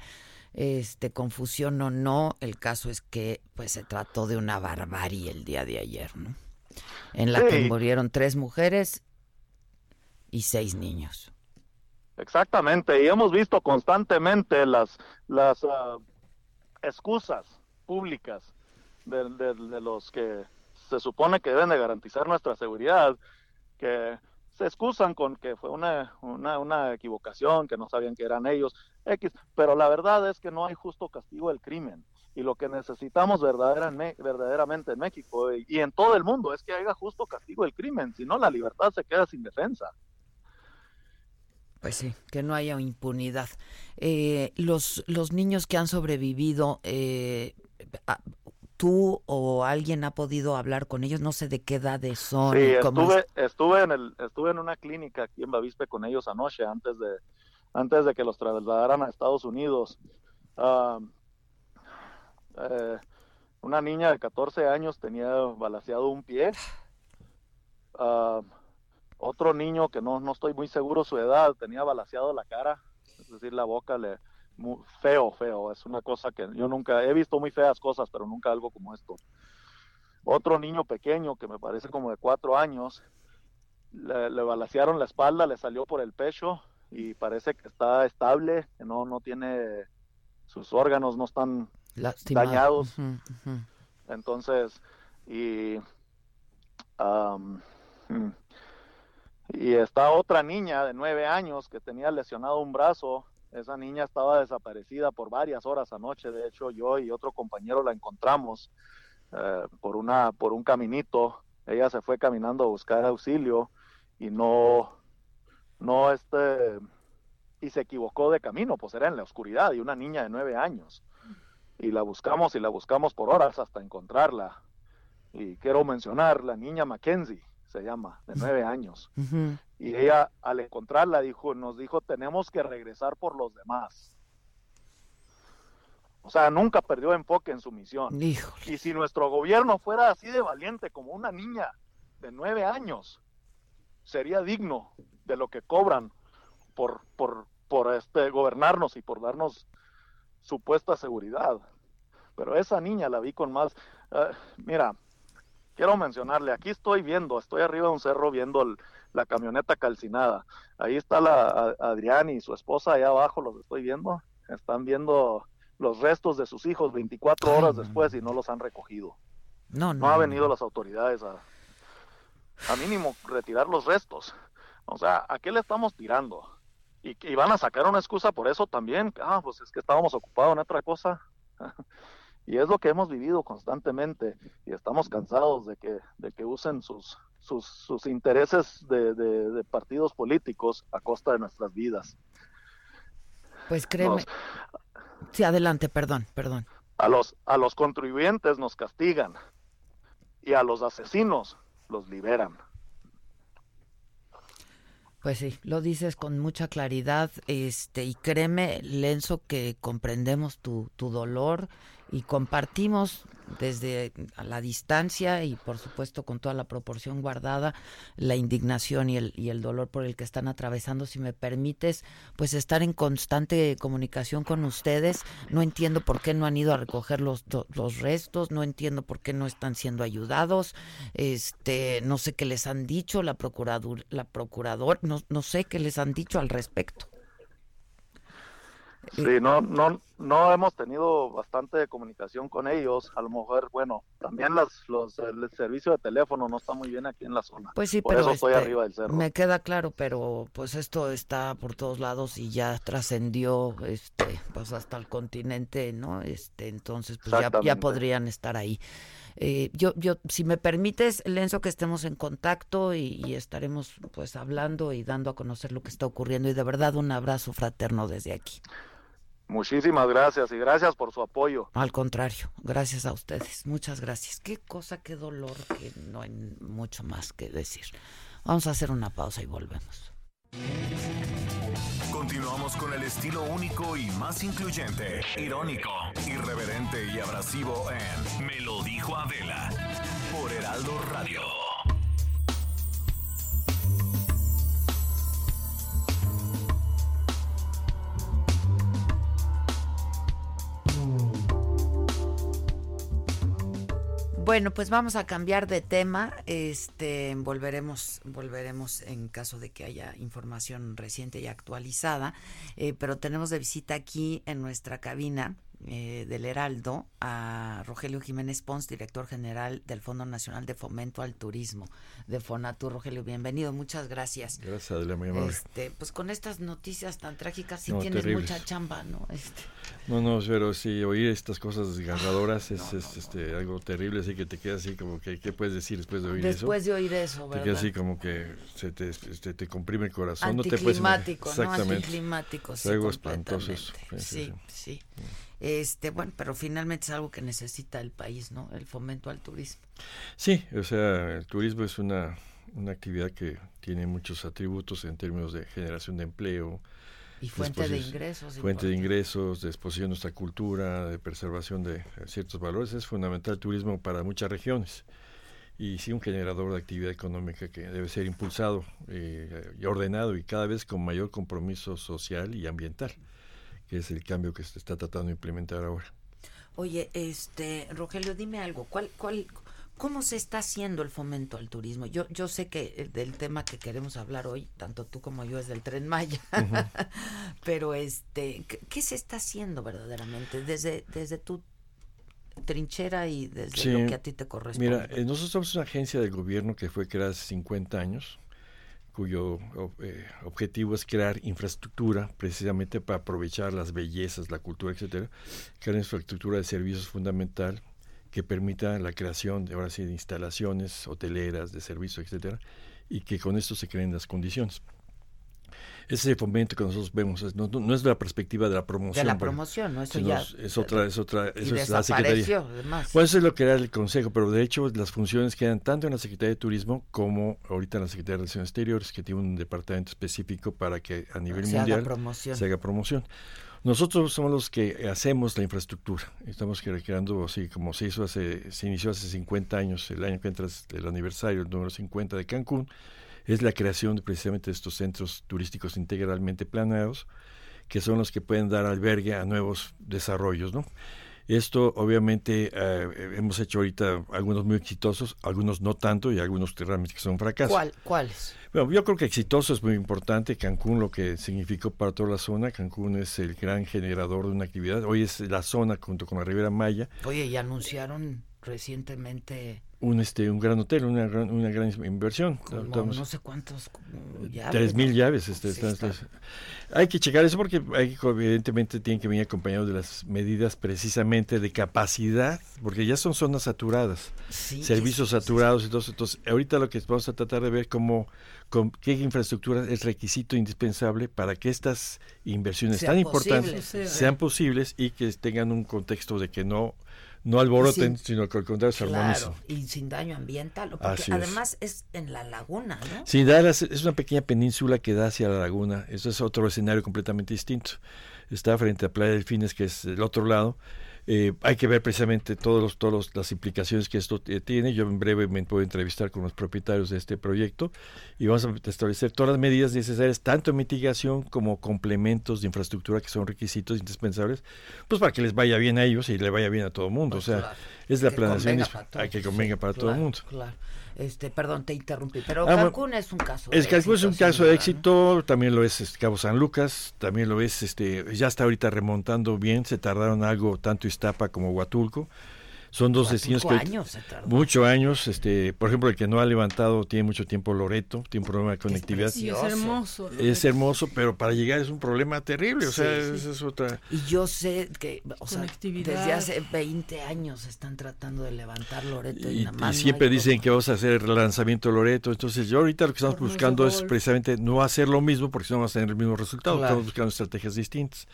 este confusión o no, el caso es que pues se trató de una barbarie el día de ayer, ¿no? En la que murieron tres mujeres y seis niños. Exactamente, y hemos visto constantemente las, las ah, excusas públicas de, de- los que se supone que deben de garantizar nuestra seguridad, que se excusan con que fue una, una, una equivocación, que no sabían que eran ellos, X, pero la verdad es que no hay justo castigo del crimen. Y lo que necesitamos verdaderamente, en México y, y en todo el mundo es que haya justo castigo del crimen, si no la libertad se queda sin defensa. Pues sí, que no haya impunidad. Eh, los, los niños que han sobrevivido, eh, tú o alguien ha podido hablar con ellos, no sé de qué edades son. Sí, estuve, estuve, en el, estuve en una clínica aquí en Bavispe con ellos anoche, antes de, antes de que los trasladaran a Estados Unidos. Eh, una niña de 14 años tenía balaseado un pie. Otro niño que no, no estoy muy seguro su edad tenía balaseado la cara, es decir, la boca le feo, feo. Es una cosa que yo nunca he visto muy feas cosas, pero nunca algo como esto. Otro niño pequeño que me parece como de cuatro años, le, le balacearon la espalda, le salió por el pecho y parece que está estable, que no, no tiene sus órganos no están dañados. Entonces, y, y está otra niña de nueve años que tenía lesionado un brazo. Esa niña estaba desaparecida por varias horas anoche. De hecho, yo y otro compañero la encontramos eh, por una por un caminito. Ella se fue caminando a buscar auxilio y no no este y se equivocó de camino, pues era en la oscuridad y una niña de nueve años y la buscamos y la buscamos por horas hasta encontrarla. Y quiero mencionar la niña Mackenzie, se llama, de nueve años. Y ella al encontrarla dijo, nos dijo, tenemos que regresar por los demás. O sea, nunca perdió enfoque en su misión. Y si nuestro gobierno fuera así de valiente como una niña de nueve años, sería digno de lo que cobran por, por, por este, gobernarnos y por darnos supuesta seguridad. Pero esa niña la vi con más... Eh, mira, quiero mencionarle, aquí estoy viendo, estoy arriba de un cerro viendo la camioneta calcinada. Ahí está la Adrián y su esposa, allá abajo los estoy viendo. Están viendo los restos de sus hijos 24 horas después y no los han recogido. No, no, no ha venido las autoridades a, a mínimo retirar los restos. O sea, ¿a qué le estamos tirando? y, van a sacar una excusa por eso también. Ah, pues es que estábamos ocupados en otra cosa. y es lo que hemos vivido constantemente y estamos cansados de que, de que usen sus, sus, sus intereses de, de, partidos políticos a costa de nuestras vidas. Pues créeme. sí, adelante, perdón, perdón. A los, a los contribuyentes nos castigan y a los asesinos los liberan. Pues sí, lo dices con mucha claridad, este, y créeme, Lenzo, que comprendemos tu, tu dolor y compartimos desde a la distancia y por supuesto con toda la proporción guardada la indignación y el, y el dolor por el que están atravesando. Si me permites, pues estar en constante comunicación con ustedes. No entiendo por qué no han ido a recoger los, los restos, no entiendo por qué no están siendo ayudados. Este, no sé qué les han dicho la procurador, la procurador, no, no sé qué les han dicho al respecto. Sí, no, no, no hemos tenido bastante comunicación con ellos. A lo mejor, bueno, también las, los, el servicio de teléfono no está muy bien aquí en la zona. Pues sí, pero estoy este, arriba del cerro. Me queda claro, pero pues esto está por todos lados y ya trascendió, este, pues hasta el continente, ¿no? Este, entonces, pues ya, ya podrían estar ahí. Eh, yo, yo, si me permites, Lenzo, que estemos en contacto y, y, estaremos pues hablando y dando a conocer lo que está ocurriendo y de verdad un abrazo fraterno desde aquí. Muchísimas gracias y gracias por su apoyo. Al contrario, gracias a ustedes. Muchas gracias. Qué cosa, qué dolor, que no hay mucho más que decir. Vamos a hacer una pausa y volvemos. Continuamos con el estilo único y más incluyente, irónico, irreverente y abrasivo en Me lo dijo Adela por Heraldo Radio. Bueno, pues vamos a cambiar de tema. Este, volveremos, volveremos en caso de que haya información reciente y actualizada. Eh, pero tenemos de visita aquí en nuestra cabina eh, del Heraldo a Rogelio Jiménez Pons, director general del Fondo Nacional de Fomento al Turismo de Fonatur. Rogelio, bienvenido, muchas gracias. Gracias, Adela, muy amable. Este, pues con estas noticias tan trágicas sí No, tienes terribles. mucha chamba, ¿no? Este, No, no, pero sí, oír estas cosas desgarradoras es, es, este, algo terrible, así que te quedas así como que, ¿qué puedes decir después de oír eso? después de oír eso, Te ¿verdad? quedas así como que se te, este, te comprime el corazón. no te puedes Anticlimático. ¿no? Exactamente. Anticlimático, sí, algo espantoso. Sí, sí. Este, bueno, pero finalmente es algo que necesita el país, ¿no? El fomento al turismo. Sí, o sea, el turismo es una, una actividad que tiene muchos atributos en términos de generación de empleo. Y fuente de ingresos, Fuente de ingresos, de exposición de nuestra cultura, de preservación de ciertos valores. Es fundamental el turismo para muchas regiones. Y sí, un generador de actividad económica que debe ser impulsado eh, y ordenado y cada vez con mayor compromiso social y ambiental, que es el cambio que se está tratando de implementar ahora. Oye, este, Rogelio, dime algo, ¿cuál, cuál, cómo se está haciendo el fomento al turismo? Yo, yo sé que el del tema que queremos hablar hoy, tanto tú como yo, es del Tren Maya, pero este, ¿qué, qué se está haciendo verdaderamente desde, desde tu trinchera y desde Sí, lo que a ti te corresponde? Mira, eh, nosotros somos una agencia del gobierno que fue creada hace 50 años, cuyo eh, objetivo es crear infraestructura precisamente para aprovechar las bellezas, la cultura, etcétera, crear infraestructura de servicios fundamental que permita la creación de ahora sí de instalaciones hoteleras, de servicios, etcétera, y que con esto se creen las condiciones. Ese fomento que nosotros vemos es- no, no- es de la perspectiva de la promoción. de la promoción, ¿no? Eso ya. es- otra, es otra, y eso es la Secretaría. además. Pues eso es lo que era el Consejo, pero de hecho las funciones quedan tanto en la Secretaría de Turismo como ahorita en la Secretaría de Relaciones Exteriores, que tiene un departamento específico para que a nivel Se haga mundial promoción. se haga promoción. Nosotros somos los que hacemos la infraestructura. Estamos cre- creando, así como se hizo hace, se inició hace 50 años, el año que entra es el aniversario, el número 50 de Cancún, es la creación de precisamente de estos centros turísticos integralmente planeados, que son los que pueden dar albergue a nuevos desarrollos, ¿no? Esto obviamente eh, hemos hecho ahorita algunos muy exitosos, algunos no tanto y algunos realmente que son fracasos. ¿Cuál, ¿Cuáles? Bueno, yo creo que exitoso es muy importante. Cancún, lo que significó para toda la zona, Cancún es el gran generador de una actividad. Hoy es la zona, junto con la Riviera Maya, Oye, y anunciaron recientemente un este un gran hotel, una gran, una gran inversión. Estamos- no sé cuántos llaves, Tres mil llaves. Este, Sí, Hay que checar eso porque hay, evidentemente tienen que venir acompañados de las medidas precisamente de capacidad, porque ya son zonas saturadas, Sí, servicios saturados y todo eso. Entonces, ahorita lo que vamos a tratar de ver cómo, con qué infraestructura es requisito indispensable para que estas inversiones Sean tan importantes posibles. sean posibles y que tengan un contexto de que no no alboroten, Sin- sino que al contrario se armonicen. Claro, y sin daño ambiental, porque Así además es. en la laguna, ¿no? Sí, es una pequeña península que da hacia la laguna. Eso es otro escenario completamente distinto. Está frente a Playa Delfines, que es el otro lado. Eh, hay que ver precisamente todas los, todos los- las implicaciones que esto eh, tiene. Yo en breve me puedo entrevistar con los propietarios de este proyecto y vamos a establecer todas las medidas necesarias, tanto en mitigación como complementos de infraestructura que son requisitos indispensables, pues para que les vaya bien a ellos y le vaya bien a todo el mundo. Pues o sea, claro. es la planeación que convenga para todo el mundo. Claro. Este, perdón, te interrumpí, pero Ah, bueno, Cancún es un caso. De Cancún es un caso de éxito, también lo es este, Cabo San Lucas, también lo es, este, ya está ahorita remontando bien, se tardaron algo tanto Iztapa como Huatulco. Son dos destinos que años se tardó. muchos años, este, por ejemplo, el que no ha levantado tiene mucho tiempo Loreto, tiene un problema de conectividad. Y es hermoso. Es hermoso, pero para llegar es un problema terrible, o Sí, sea, sí. esa es otra. Y yo sé que, o sea, desde hace 20 años están tratando de levantar Loreto y, Y, nada y más no siempre dicen que vamos a hacer el lanzamiento de Loreto. Entonces, yo ahorita lo que estamos buscando es precisamente no hacer lo mismo porque si no vamos a tener el mismo resultado. Claro. Estamos buscando estrategias distintas.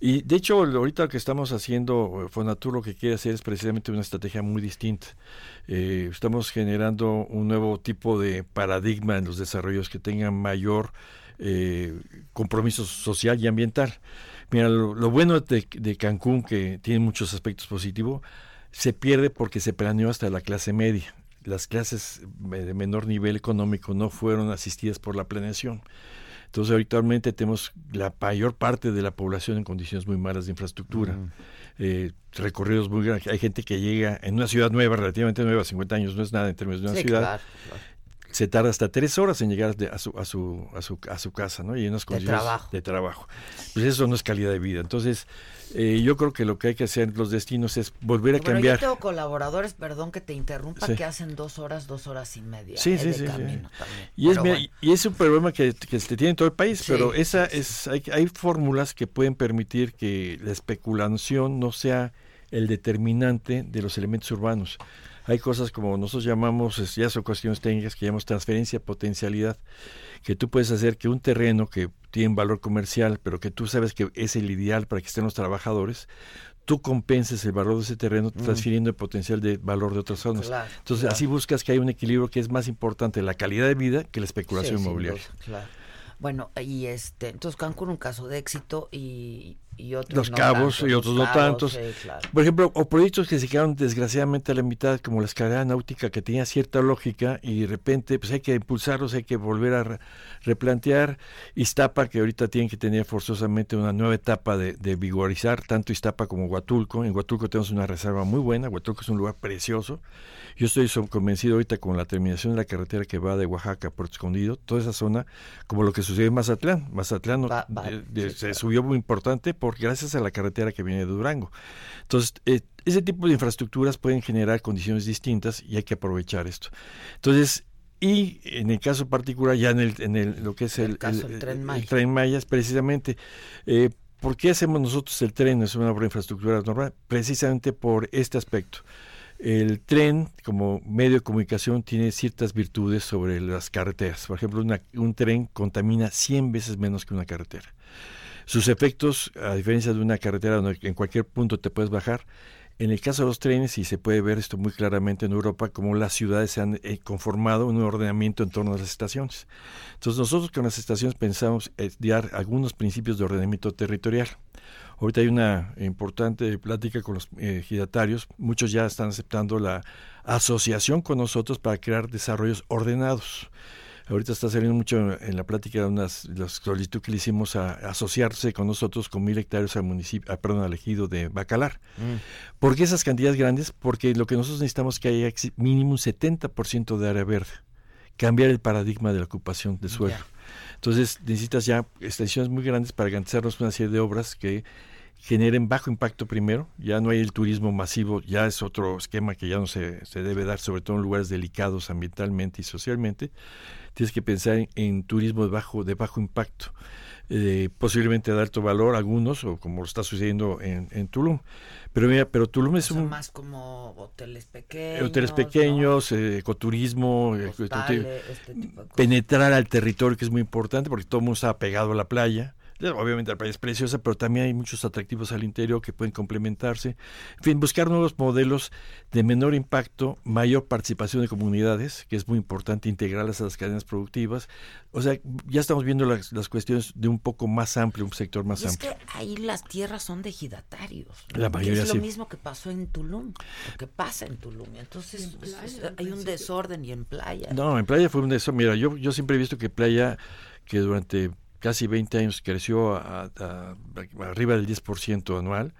Y de hecho, ahorita lo que estamos haciendo, eh, Fonatur lo que quiere hacer es precisamente una estrategia muy distinta. Eh, estamos generando un nuevo tipo de paradigma en los desarrollos que tengan mayor eh, compromiso social y ambiental. Mira, lo, bueno de, de Cancún, que tiene muchos aspectos positivos, se pierde porque se planeó hasta la clase media. Las clases de menor nivel económico no fueron asistidas por la planeación. Entonces, ahorita tenemos la mayor parte de la población en condiciones muy malas de infraestructura. Eh, recorridos muy grandes. Hay gente que llega en una ciudad nueva, relativamente nueva, 50 años no es nada en términos de una Sí, ciudad. claro, claro. se tarda hasta tres horas en llegar de- a, su, a, su, a, su, a su casa, ¿no? Y en unas condiciones trabajo. de trabajo. Pues eso no es calidad de vida. Entonces, eh, yo creo que lo que hay que hacer en los destinos es volver a Pero cambiar. yo tengo colaboradores, perdón que te interrumpa, Sí. que hacen dos horas, dos horas y media Sí, eh, sí, de sí, sí. camino también. Y es, bueno. y es un problema que, que se tiene en todo el país, pero esa es hay, hay fórmulas que pueden permitir que la especulación no sea el determinante de los elementos urbanos. Hay cosas como nosotros llamamos, ya son cuestiones técnicas que llamamos transferencia potencialidad, que tú puedes hacer que un terreno que tiene valor comercial, pero que tú sabes que es el ideal para que estén los trabajadores, tú compenses el valor de ese terreno Mm. transfiriendo el potencial de valor de otras zonas. Claro, Entonces, claro. así buscas que hay un equilibrio que es más importante la calidad de vida que la especulación Sí, inmobiliaria. duda, claro. Bueno, y este, entonces Cancún un caso de éxito y, y otros Los no cabos tanto, y otros no tantos. sí, claro. Por ejemplo, o proyectos que se quedaron desgraciadamente a la mitad, como la escalera náutica, que tenía cierta lógica y de repente pues hay que impulsarlos, hay que volver a re- replantear. Iztapa, que ahorita tienen que tener forzosamente una nueva etapa de, de vigorizar, tanto Iztapa como Huatulco. En Huatulco tenemos una reserva muy buena, Huatulco es un lugar precioso. Yo estoy convencido ahorita con la terminación de la carretera que va de Oaxaca a Puerto Escondido, toda esa zona, como lo que sucedió en Mazatlán. Mazatlán no- Va- va, de- de- sí, se claro. subió muy importante gracias a la carretera que viene de Durango. Entonces, eh, ese tipo de infraestructuras pueden generar condiciones distintas y hay que aprovechar esto. Entonces, y en el caso particular, ya en, el, en el, lo que es el, caso Tren Maya. Tren Maya, es precisamente, eh, ¿por qué hacemos nosotros el tren? Es una infraestructura normal, precisamente por este aspecto. El tren, como medio de comunicación, tiene ciertas virtudes sobre las carreteras. Por ejemplo, una- un tren contamina 100 veces menos que una carretera. Sus efectos, a diferencia de una carretera donde en cualquier punto te puedes bajar, en el caso de los trenes, y se puede ver esto muy claramente en Europa, como las ciudades se han eh, conformado un ordenamiento en torno a las estaciones. Entonces nosotros con las estaciones pensamos estudiar algunos principios de ordenamiento territorial. Ahorita hay una importante plática con los eh, ejidatarios. Muchos ya están aceptando la asociación con nosotros para crear desarrollos ordenados. Ahorita está saliendo mucho en la plática de unas la solicitud que le hicimos a, asociarse con nosotros con mil hectáreas al municipio, ah, perdón, al ejido de Bacalar. ¿Por qué esas cantidades grandes? Porque lo que nosotros necesitamos es que haya mínimo un 70% de área verde. Cambiar el paradigma de la ocupación de suelo. Entonces necesitas ya extensiones muy grandes para garantizarnos una serie de obras que generen bajo impacto primero, ya no hay el turismo masivo, ya es otro esquema que ya no se, se debe dar, sobre todo en lugares delicados ambientalmente y socialmente. Tienes que pensar en, en turismo de bajo, de bajo impacto, eh, posiblemente de alto valor algunos, o como lo está sucediendo en, en Tulum. Pero mira, pero Tulum es O sea, un... más como hoteles pequeños. Hoteles ¿no? pequeños, eh, ecoturismo, eh, este tipo de cosas. penetrar al territorio, que es muy importante, porque todo el mundo está pegado a la playa. Obviamente la playa es preciosa, pero también hay muchos atractivos al interior que pueden complementarse. En fin, buscar nuevos modelos de menor impacto, mayor participación de comunidades, que es muy importante integrarlas a las cadenas productivas. O sea, ya estamos viendo las, las cuestiones de un poco más amplio, un sector más Y es amplio. que ahí las tierras son de ejidatarios. ¿no? La mayoría es lo sí. mismo que pasó en Tulum, lo que pasa en Tulum. Entonces es- es- hay un desorden y en playa. No, en playa fue un eso. Mira, yo, yo siempre he visto que playa, que durante casi 20 años creció a, a- a- arriba del 10% anual,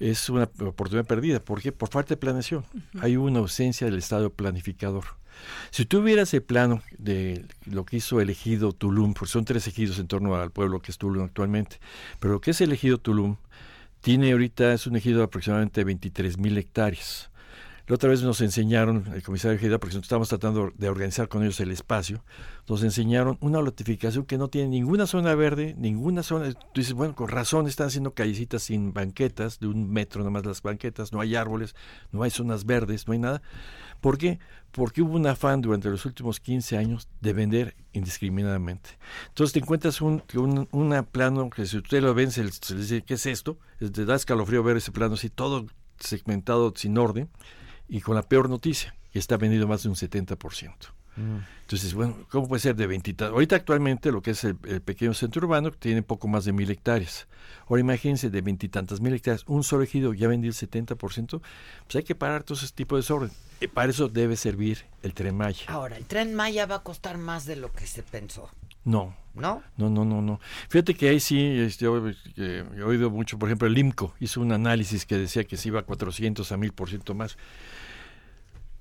es una oportunidad perdida. ¿Por qué? Por falta de planeación. Hay una ausencia del Estado planificador. Si tuvieras el plano de lo que hizo el ejido Tulum, porque son tres ejidos en torno al pueblo que es Tulum actualmente, pero lo que es el ejido Tulum, tiene ahorita, es un ejido de aproximadamente 23 mil hectáreas. La otra vez nos enseñaron, el comisario Ejeda, porque estábamos tratando de organizar con ellos el espacio, nos enseñaron una lotificación que no tiene ninguna zona verde, ninguna zona. Tú dices, bueno, con razón están haciendo callecitas sin banquetas, de un metro nada más las banquetas, no hay árboles, no hay zonas verdes, no hay nada. ¿Por qué? Porque hubo un afán durante los últimos 15 años de vender indiscriminadamente. Entonces te encuentras un, un plano que si usted lo ven, se, se le dice, ¿qué es esto? Te da escalofrío ver ese plano así, todo segmentado sin orden y con la peor noticia, que está vendido más de un 70%. Entonces, bueno, ¿cómo puede ser de 20? Ahorita actualmente lo que es el, el pequeño centro urbano tiene poco más de mil hectáreas. Ahora imagínense, de veintitantas mil hectáreas, un solo ejido ya vendió el 70%, pues hay que parar todo ese tipo de desorden. Y para eso debe servir el Tren Maya. Ahora, el tren Maya va a costar más de lo que se pensó. No. ¿No? No, no, no, no. Fíjate que ahí sí, este, yo, eh, he oído mucho, por ejemplo, el IMCO hizo un análisis que decía que se iba a 400 a 1000% más.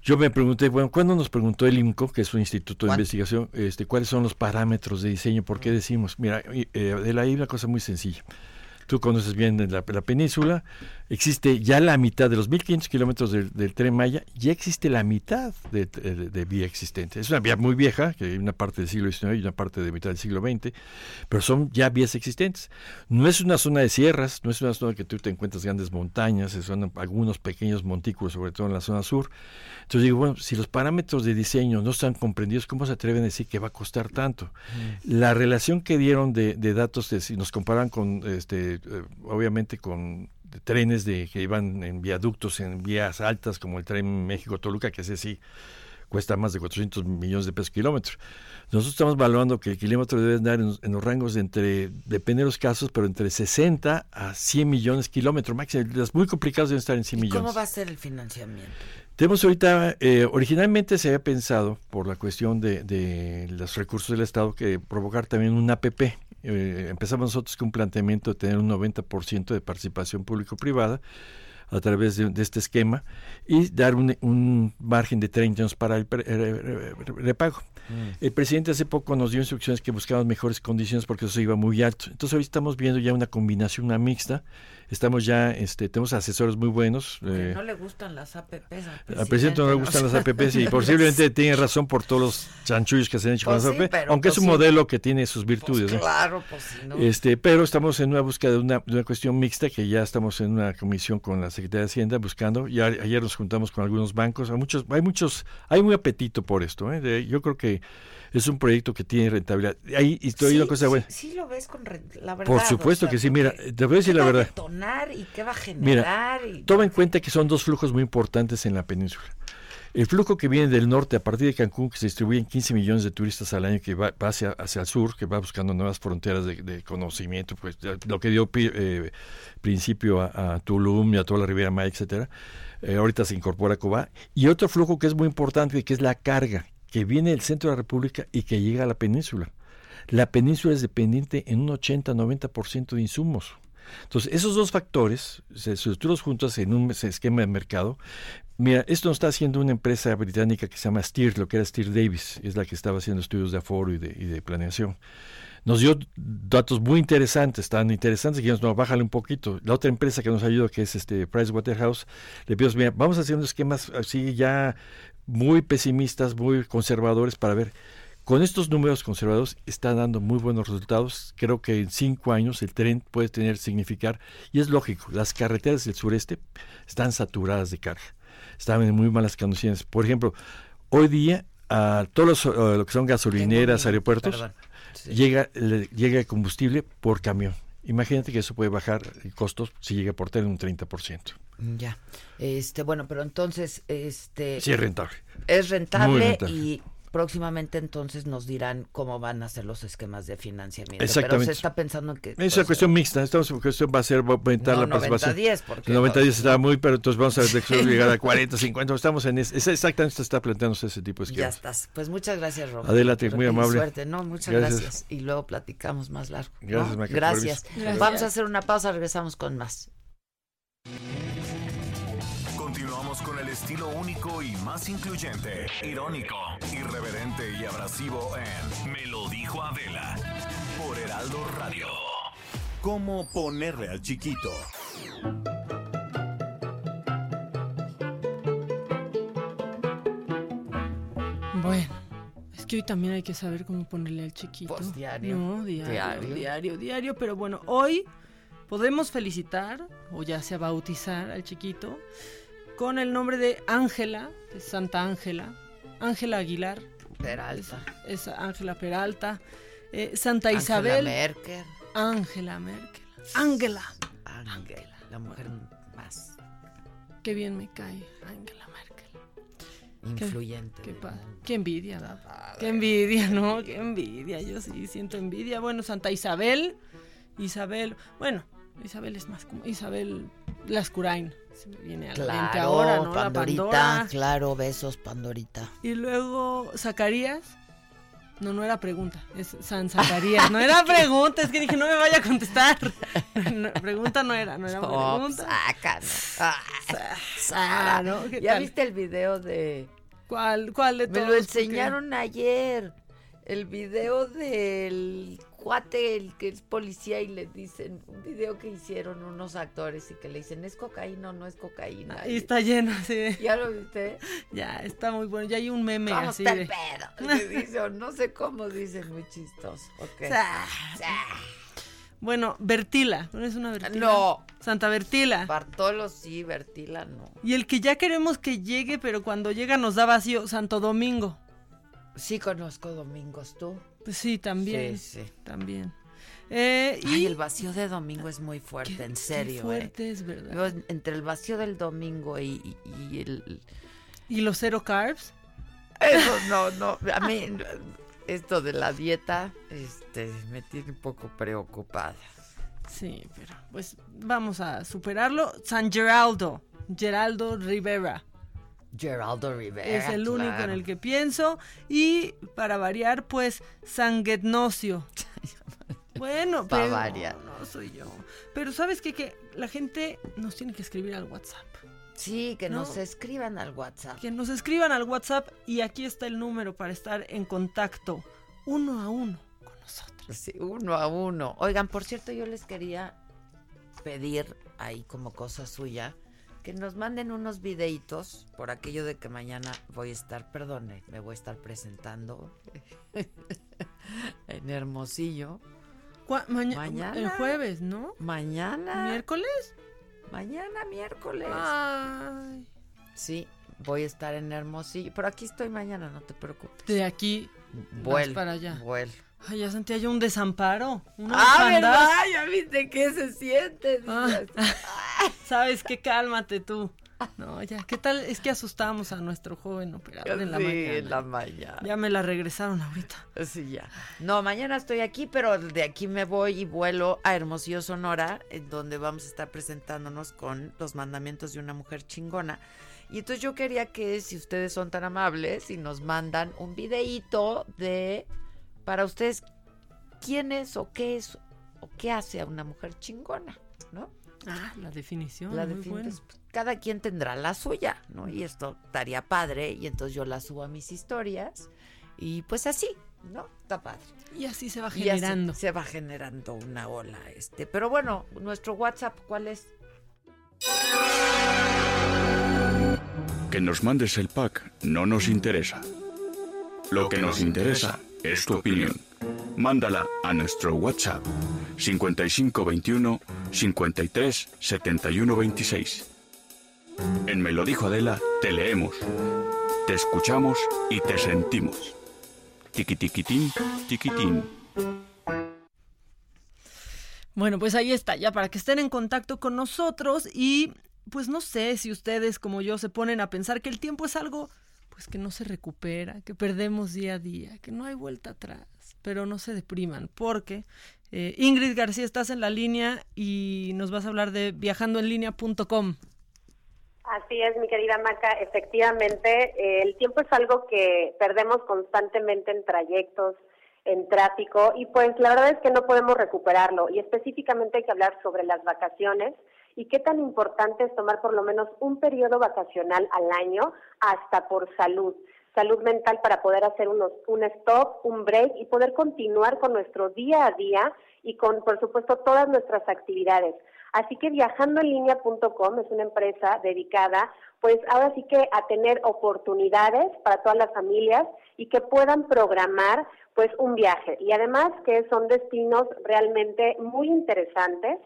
Yo me pregunté, bueno, ¿cuándo nos preguntó el IMCO, que es un instituto de investigación, este, cuáles son los parámetros de diseño? ¿Por qué decimos? Mira, eh, de la una cosa muy sencilla. Tú conoces bien la, la península, existe ya la mitad de los 1.500 kilómetros del, del, tren Maya, ya existe la mitad de, de, de, vía existente. Es una vía muy vieja, que hay una parte del siglo XIX y una parte de mitad del siglo XX, pero son ya vías existentes. No es una zona de sierras, no es una zona que tú te encuentras grandes montañas, son algunos pequeños montículos, sobre todo en la zona sur. Entonces digo, bueno, si los parámetros de diseño no están comprendidos, ¿cómo se atreven a decir que va a costar tanto? Mm. La relación que dieron de, datos, si nos comparan con, este, eh, obviamente con trenes de que iban en viaductos, en vías altas, como el tren México-Toluca, que ese sí cuesta más de 400 millones de pesos kilómetro. Nosotros estamos evaluando que el kilómetro debe andar en, en, los rangos de entre, depende de los casos, pero entre 60 a 100 millones de kilómetros máximo. Las muy complicadas deben estar en 100 ¿Y millones. ¿Cómo va a ser el financiamiento? Tenemos ahorita, eh, originalmente se había pensado, por la cuestión de, de, los recursos del Estado, que provocar también un APP. Eh, empezamos nosotros con un planteamiento de tener un 90% de participación público-privada a través de, de, este esquema y dar un, un, margen de 30 años para el repago. Mm. El presidente hace poco nos dio instrucciones que buscaban mejores condiciones porque eso iba muy alto. Entonces hoy estamos viendo ya una combinación, una mixta. Estamos ya, este, tenemos asesores muy buenos. Eh, no le gustan las APPs. Al presidente, al presidente no le gustan las APPs y posiblemente tiene razón por todos los chanchullos que se han hecho pues con las APP, aunque pues es un sí. modelo que tiene sus virtudes. Pues claro, pues si no. Este, pero estamos en una búsqueda de una, de una, cuestión mixta que ya estamos en una comisión con la Secretaría de Hacienda buscando. Ya ayer nos juntamos con algunos bancos. Hay muchos, hay muchos, hay muy apetito por esto. ¿eh? De, yo creo que es un proyecto que tiene rentabilidad. Ahí estoy sí, una cosa buena. Sí, sí, lo ves con la verdad. Por supuesto o sea, que sí, mira, te voy a decir la verdad. ¿Qué va a detonar y qué va a generar? Mira, y... toma en cuenta que son dos flujos muy importantes en la península. El flujo que viene del norte a partir de Cancún, que se distribuyen 15 millones de turistas al año, que va, hacia, hacia, el sur, que va buscando nuevas fronteras de, de conocimiento, pues lo que dio eh, principio a, Tulum y a toda la Riviera Maya, etcétera. Eh, ahorita se incorpora Cuba. Y otro flujo que es muy importante, que es la carga, que viene del centro de la República y que llega a la península. La península es dependiente en un 80-90% de insumos. Entonces, esos dos factores se estructuran juntos en un esquema de mercado. Mira, esto nos está haciendo una empresa británica que se llama Steer, lo que era Steer Davis, es la que estaba haciendo estudios de aforo y de, y de planeación. Nos dio datos muy interesantes, tan interesantes que nos no, bájale un poquito. La otra empresa que nos ayudó, que es este Pricewaterhouse, le pido, mira, vamos unos esquemas así ya muy pesimistas, muy conservadores para ver con estos números conservados está dando muy buenos resultados. Creo que en cinco años el tren puede tener significar, y es lógico, las carreteras del sureste están saturadas de carga, están en muy malas condiciones. Por ejemplo, hoy día a todos los, uh, lo que son gasolineras, aeropuertos, sí. llega, le, llega el combustible por camión. Imagínate que eso puede bajar el costos si llega por tren un 30%. Ya. Este, bueno, pero entonces este Sí es rentable. Es rentable, rentable. y próximamente entonces nos dirán cómo van a ser los esquemas de financiamiento. Exactamente. Pero se está pensando en que... Es una cuestión mixta. Estamos en cuestión va a ser va a aumentar no, la participación. 90-10, porque... 90-10 está muy, pero entonces vamos a ver llegar a 40, 50. Estamos en ese, exactamente se está planteándose ese tipo de esquemas. Ya estás. Pues muchas gracias, Roberto. Adelante, muy amable. Suerte. No, muchas gracias. gracias. Y luego platicamos más largo. Gracias, ¿no? gracias. gracias. Vamos a hacer una pausa, regresamos con más. Con el estilo único y más incluyente, irónico, irreverente y abrasivo en Me lo dijo Adela por Heraldo Radio. ¿Cómo ponerle al chiquito? Bueno. Es que hoy también hay que saber cómo ponerle al chiquito. Pues diario. No, diario, diario, diario, diario. Pero bueno, hoy podemos felicitar, o ya sea bautizar al chiquito, con el nombre de Ángela, de Santa Ángela, Ángela Aguilar. Peralta. Es Ángela Peralta. Eh, Santa Angela Isabel. Merkel. Ángela Merkel. Ángela. Ángela, la mujer más. Qué bien me cae, Ángela Merkel. Influyente. Qué, qué, qué envidia. Qué envidia, ¿no? Qué envidia. Yo sí siento envidia. Bueno, Santa Isabel. Isabel. Bueno, Isabel es más como Isabel Lascurain. Se me viene a la claro, mente ahora, ¿no? Pandorita, la Pandora. claro, besos, Pandorita. Y luego Zacarías. No, no era pregunta, es San Zacarías. No era pregunta, es que dije, no me vaya a contestar. No, pregunta no era, no era Oh, pregunta. sácanos. Ah, Ah, ¿no? ¿Qué ¿Ya tal? viste el video de...? ¿Cuál, cuál de Me todos? lo Porque- enseñaron ayer. El video del cuate, el que es policía y le dicen, un video que hicieron unos actores y que le dicen, ¿es cocaína o no es cocaína? Ahí está lleno, sí. ¿Ya lo viste? Ya, está muy bueno. Ya hay un meme ¿Cómo así está de... el pedo? Le dice, o no sé cómo dicen, muy chistoso. Ok. Sa- Bueno, Bertila, ¿no es una Bertila? No. Santa Bertila. Bartolo sí, Bertila no. Y el que ya queremos que llegue, pero cuando llega nos da vacío, Santo Domingo. Sí conozco Domingos, ¿tú? Pues sí, también. Sí, sí. También. Eh, y Ay, el vacío de domingo es muy fuerte, Qué- en qué serio. fuerte eh. es, ¿verdad? Entre el vacío del domingo y, y- y el... ¿Y los cero carbs? Eso no, no. A mí esto de la dieta este, me tiene un poco preocupada. Sí, pero pues vamos a superarlo. San Geraldo, Geraldo Rivera. Geraldo Rivera. es el único en el que pienso. Y para variar, pues, San Getnosio. Bueno, Pa' pero variar. no soy yo. Pero ¿sabes qué? Que la gente nos tiene que escribir al WhatsApp. Sí, que No. nos escriban al WhatsApp. Que nos escriban al WhatsApp y aquí está el número para estar en contacto uno a uno con nosotros. Sí, uno a uno. Oigan, por cierto, yo les quería pedir ahí como cosa suya que nos manden unos videitos por aquello de que mañana voy a estar, perdone, me voy a estar presentando en Hermosillo. Maña- Mañana. El jueves, ¿no? Mañana. ¿Miércoles? Mañana miércoles. Ay. Sí, voy a estar en Hermosillo. Pero aquí estoy mañana, no te preocupes. De aquí Vuelo. para allá. Vuelo. Ay, ya sentía yo un desamparo. Una Ah, orfandad. ¿verdad? Ya viste qué se siente. Ah. Sabes qué, cálmate tú. No, ya, ¿qué tal? Es que asustamos a nuestro joven operador en la mañana. en la mañana. Ya me la regresaron ahorita. Sí, ya. No, mañana estoy aquí, pero de aquí me voy y vuelo a Hermosillo, Sonora, en donde vamos a estar presentándonos con los mandamientos de una mujer chingona. Y entonces yo quería que, si ustedes son tan amables, y nos mandan un videíto de, para ustedes, quién es o qué es o qué hace a una mujer chingona, ¿no? Ah, la definición. La muy defin- pues, cada quien tendrá la suya, ¿no? Y esto estaría padre, y entonces yo la subo a mis historias, y pues así, ¿no? Está padre. Y así se va Y así generando. se va generando una ola, este. Pero bueno, nuestro WhatsApp, ¿cuál es? Que nos mandes el pack no nos interesa. Lo que nos interesa es tu opinión. Mándala a nuestro WhatsApp 5521 53 71 26. En Me lo dijo Adela, te leemos, te escuchamos y te sentimos. Tiquitiquitín, tiquitín. Bueno, pues ahí está, ya para que estén en contacto con nosotros y pues no sé si ustedes como yo se ponen a pensar que el tiempo es algo pues que no se recupera, que perdemos día a día, que no hay vuelta atrás, pero no se depriman porque eh, Ingrid García estás en la línea y nos vas a hablar de viajandoenlinea.com. Así es, mi querida Maca. Efectivamente, eh, el tiempo es algo que perdemos constantemente en trayectos, en tráfico, y pues la verdad es que no podemos recuperarlo. Y específicamente hay que hablar sobre las vacaciones y qué tan importante es tomar por lo menos un periodo vacacional al año, hasta por salud. Salud mental para poder hacer unos, un stop, un break y poder continuar con nuestro día a día y con, por supuesto, todas nuestras actividades. Así que viajandoenlinea.com es una empresa dedicada, pues ahora sí que a tener oportunidades para todas las familias y que puedan programar pues un viaje. Y además que son destinos realmente muy interesantes.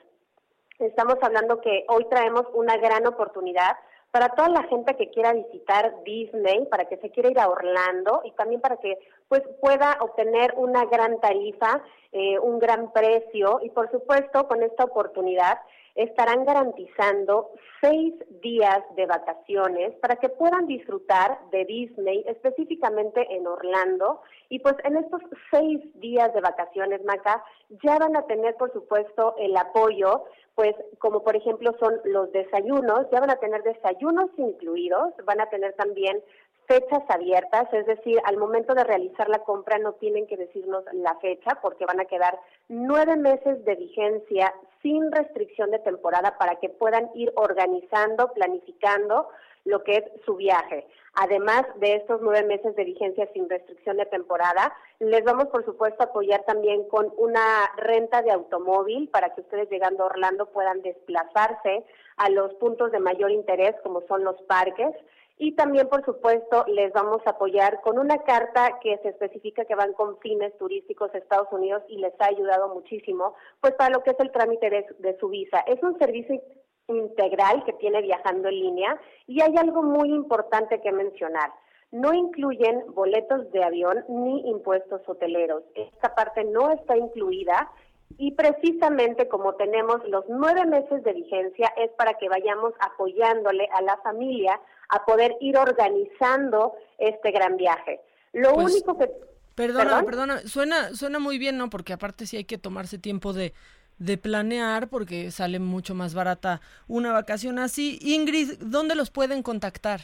Estamos hablando que hoy traemos una gran oportunidad para toda la gente que quiera visitar Disney, para que se quiera ir a Orlando y también para que pues pueda obtener una gran tarifa, eh, un gran precio y por supuesto con esta oportunidad estarán garantizando seis días de vacaciones para que puedan disfrutar de Disney, específicamente en Orlando. Y pues en estos seis días de vacaciones, Maca, ya van a tener, por supuesto, el apoyo, pues como por ejemplo son los desayunos, ya van a tener desayunos incluidos, van a tener también fechas abiertas, es decir, al momento de realizar la compra no tienen que decirnos la fecha porque van a quedar nueve meses de vigencia sin restricción de temporada para que puedan ir organizando, planificando lo que es su viaje. Además de estos nueve meses de vigencia sin restricción de temporada, les vamos, por supuesto, a apoyar también con una renta de automóvil para que ustedes llegando a Orlando puedan desplazarse a los puntos de mayor interés, como son los parques. Y también, por supuesto, les vamos a apoyar con una carta que se especifica que van con fines turísticos a Estados Unidos y les ha ayudado muchísimo, pues para lo que es el trámite de, de su visa. Es un servicio integral que tiene viajando en línea y hay algo muy importante que mencionar. No incluyen boletos de avión ni impuestos hoteleros. Esta parte no está incluida y precisamente como tenemos los nueve meses de vigencia es para que vayamos apoyándole a la familia a poder ir organizando este gran viaje. Lo Pues, único que... Perdona, ¿Perdón? perdona, suena, suena muy bien, ¿no? Porque aparte sí hay que tomarse tiempo de, de planear porque sale mucho más barata una vacación así. Ingrid, ¿dónde los pueden contactar?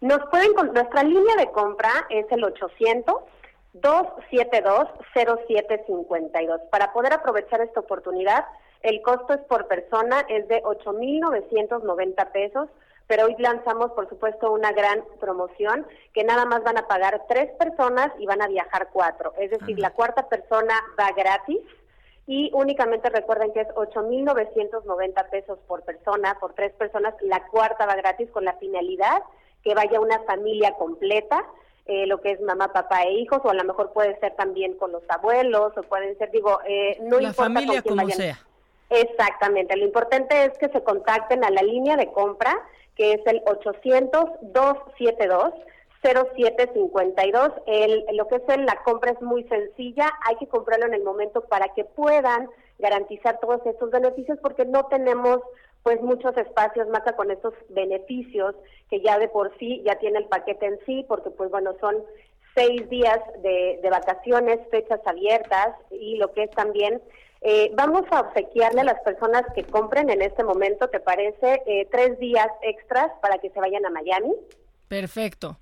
Nos pueden, con- nuestra línea de compra es el 800 272 0752. Para poder aprovechar esta oportunidad, el costo es por persona, es de 8,990 pesos, pero hoy lanzamos, por supuesto, una gran promoción que nada más van a pagar tres personas y van a viajar cuatro. Es decir, la cuarta persona va gratis y únicamente recuerden que es 8,990 pesos por persona, por tres personas, la cuarta va gratis con la finalidad que vaya una familia completa, eh, lo que es mamá, papá e hijos, o a lo mejor puede ser también con los abuelos, o pueden ser, digo, eh, no La importa familia con quién como vayan. sea. Exactamente, lo importante es que se contacten a la línea de compra, que es el 800-272-0752. El, lo que es el- la compra es muy sencilla, hay que comprarlo en el momento para que puedan garantizar todos estos beneficios, porque no tenemos pues muchos espacios más con estos beneficios que ya de por sí ya tiene el paquete en sí, porque pues bueno, son seis días de, de vacaciones, fechas abiertas y lo que es también, eh, vamos a obsequiarle a las personas que compren en este momento, ¿te parece? Eh, tres días extras para que se vayan a Miami. Perfecto.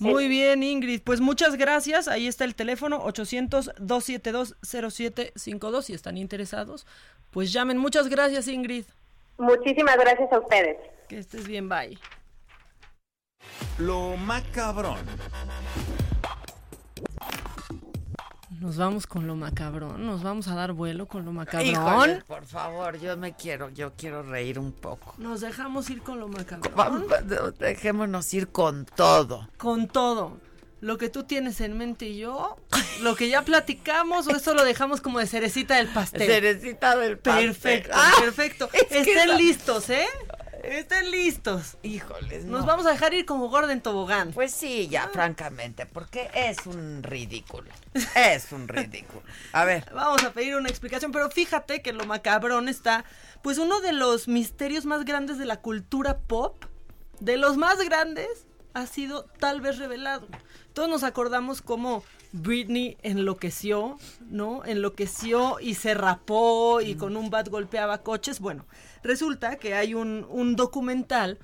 Muy bien, Ingrid. Pues muchas gracias. Ahí está el teléfono 800-272-0752. Si están interesados, pues llamen. Muchas gracias, Ingrid. Muchísimas gracias a ustedes. Que estés bien, bye. Lo macabrón. Nos vamos con lo macabrón. Nos vamos a dar vuelo con lo macabrón. Híjole, por favor, yo me quiero, yo quiero reír un poco. Nos dejamos ir con lo macabrón. Vamos, Dejémonos ir con todo. Con todo. Lo que tú tienes en mente y yo, lo que ya platicamos, o eso lo dejamos como de cerecita del pastel. Cerecita del pastel. Perfecto, Ah, perfecto. es Estén listos, ¿eh? Estén listos. Híjoles, Nos no. vamos a dejar ir como gorda en tobogán. Pues sí, ya, francamente, porque es un ridículo. Es un ridículo. A ver. Vamos a pedir una explicación, pero fíjate que lo macabrón está, pues uno de los misterios más grandes de la cultura pop, de los más grandes, ha sido tal vez revelado. Todos nos acordamos cómo Britney enloqueció, ¿no? Enloqueció y se rapó y con un bat golpeaba coches. Bueno, resulta que hay un, un documental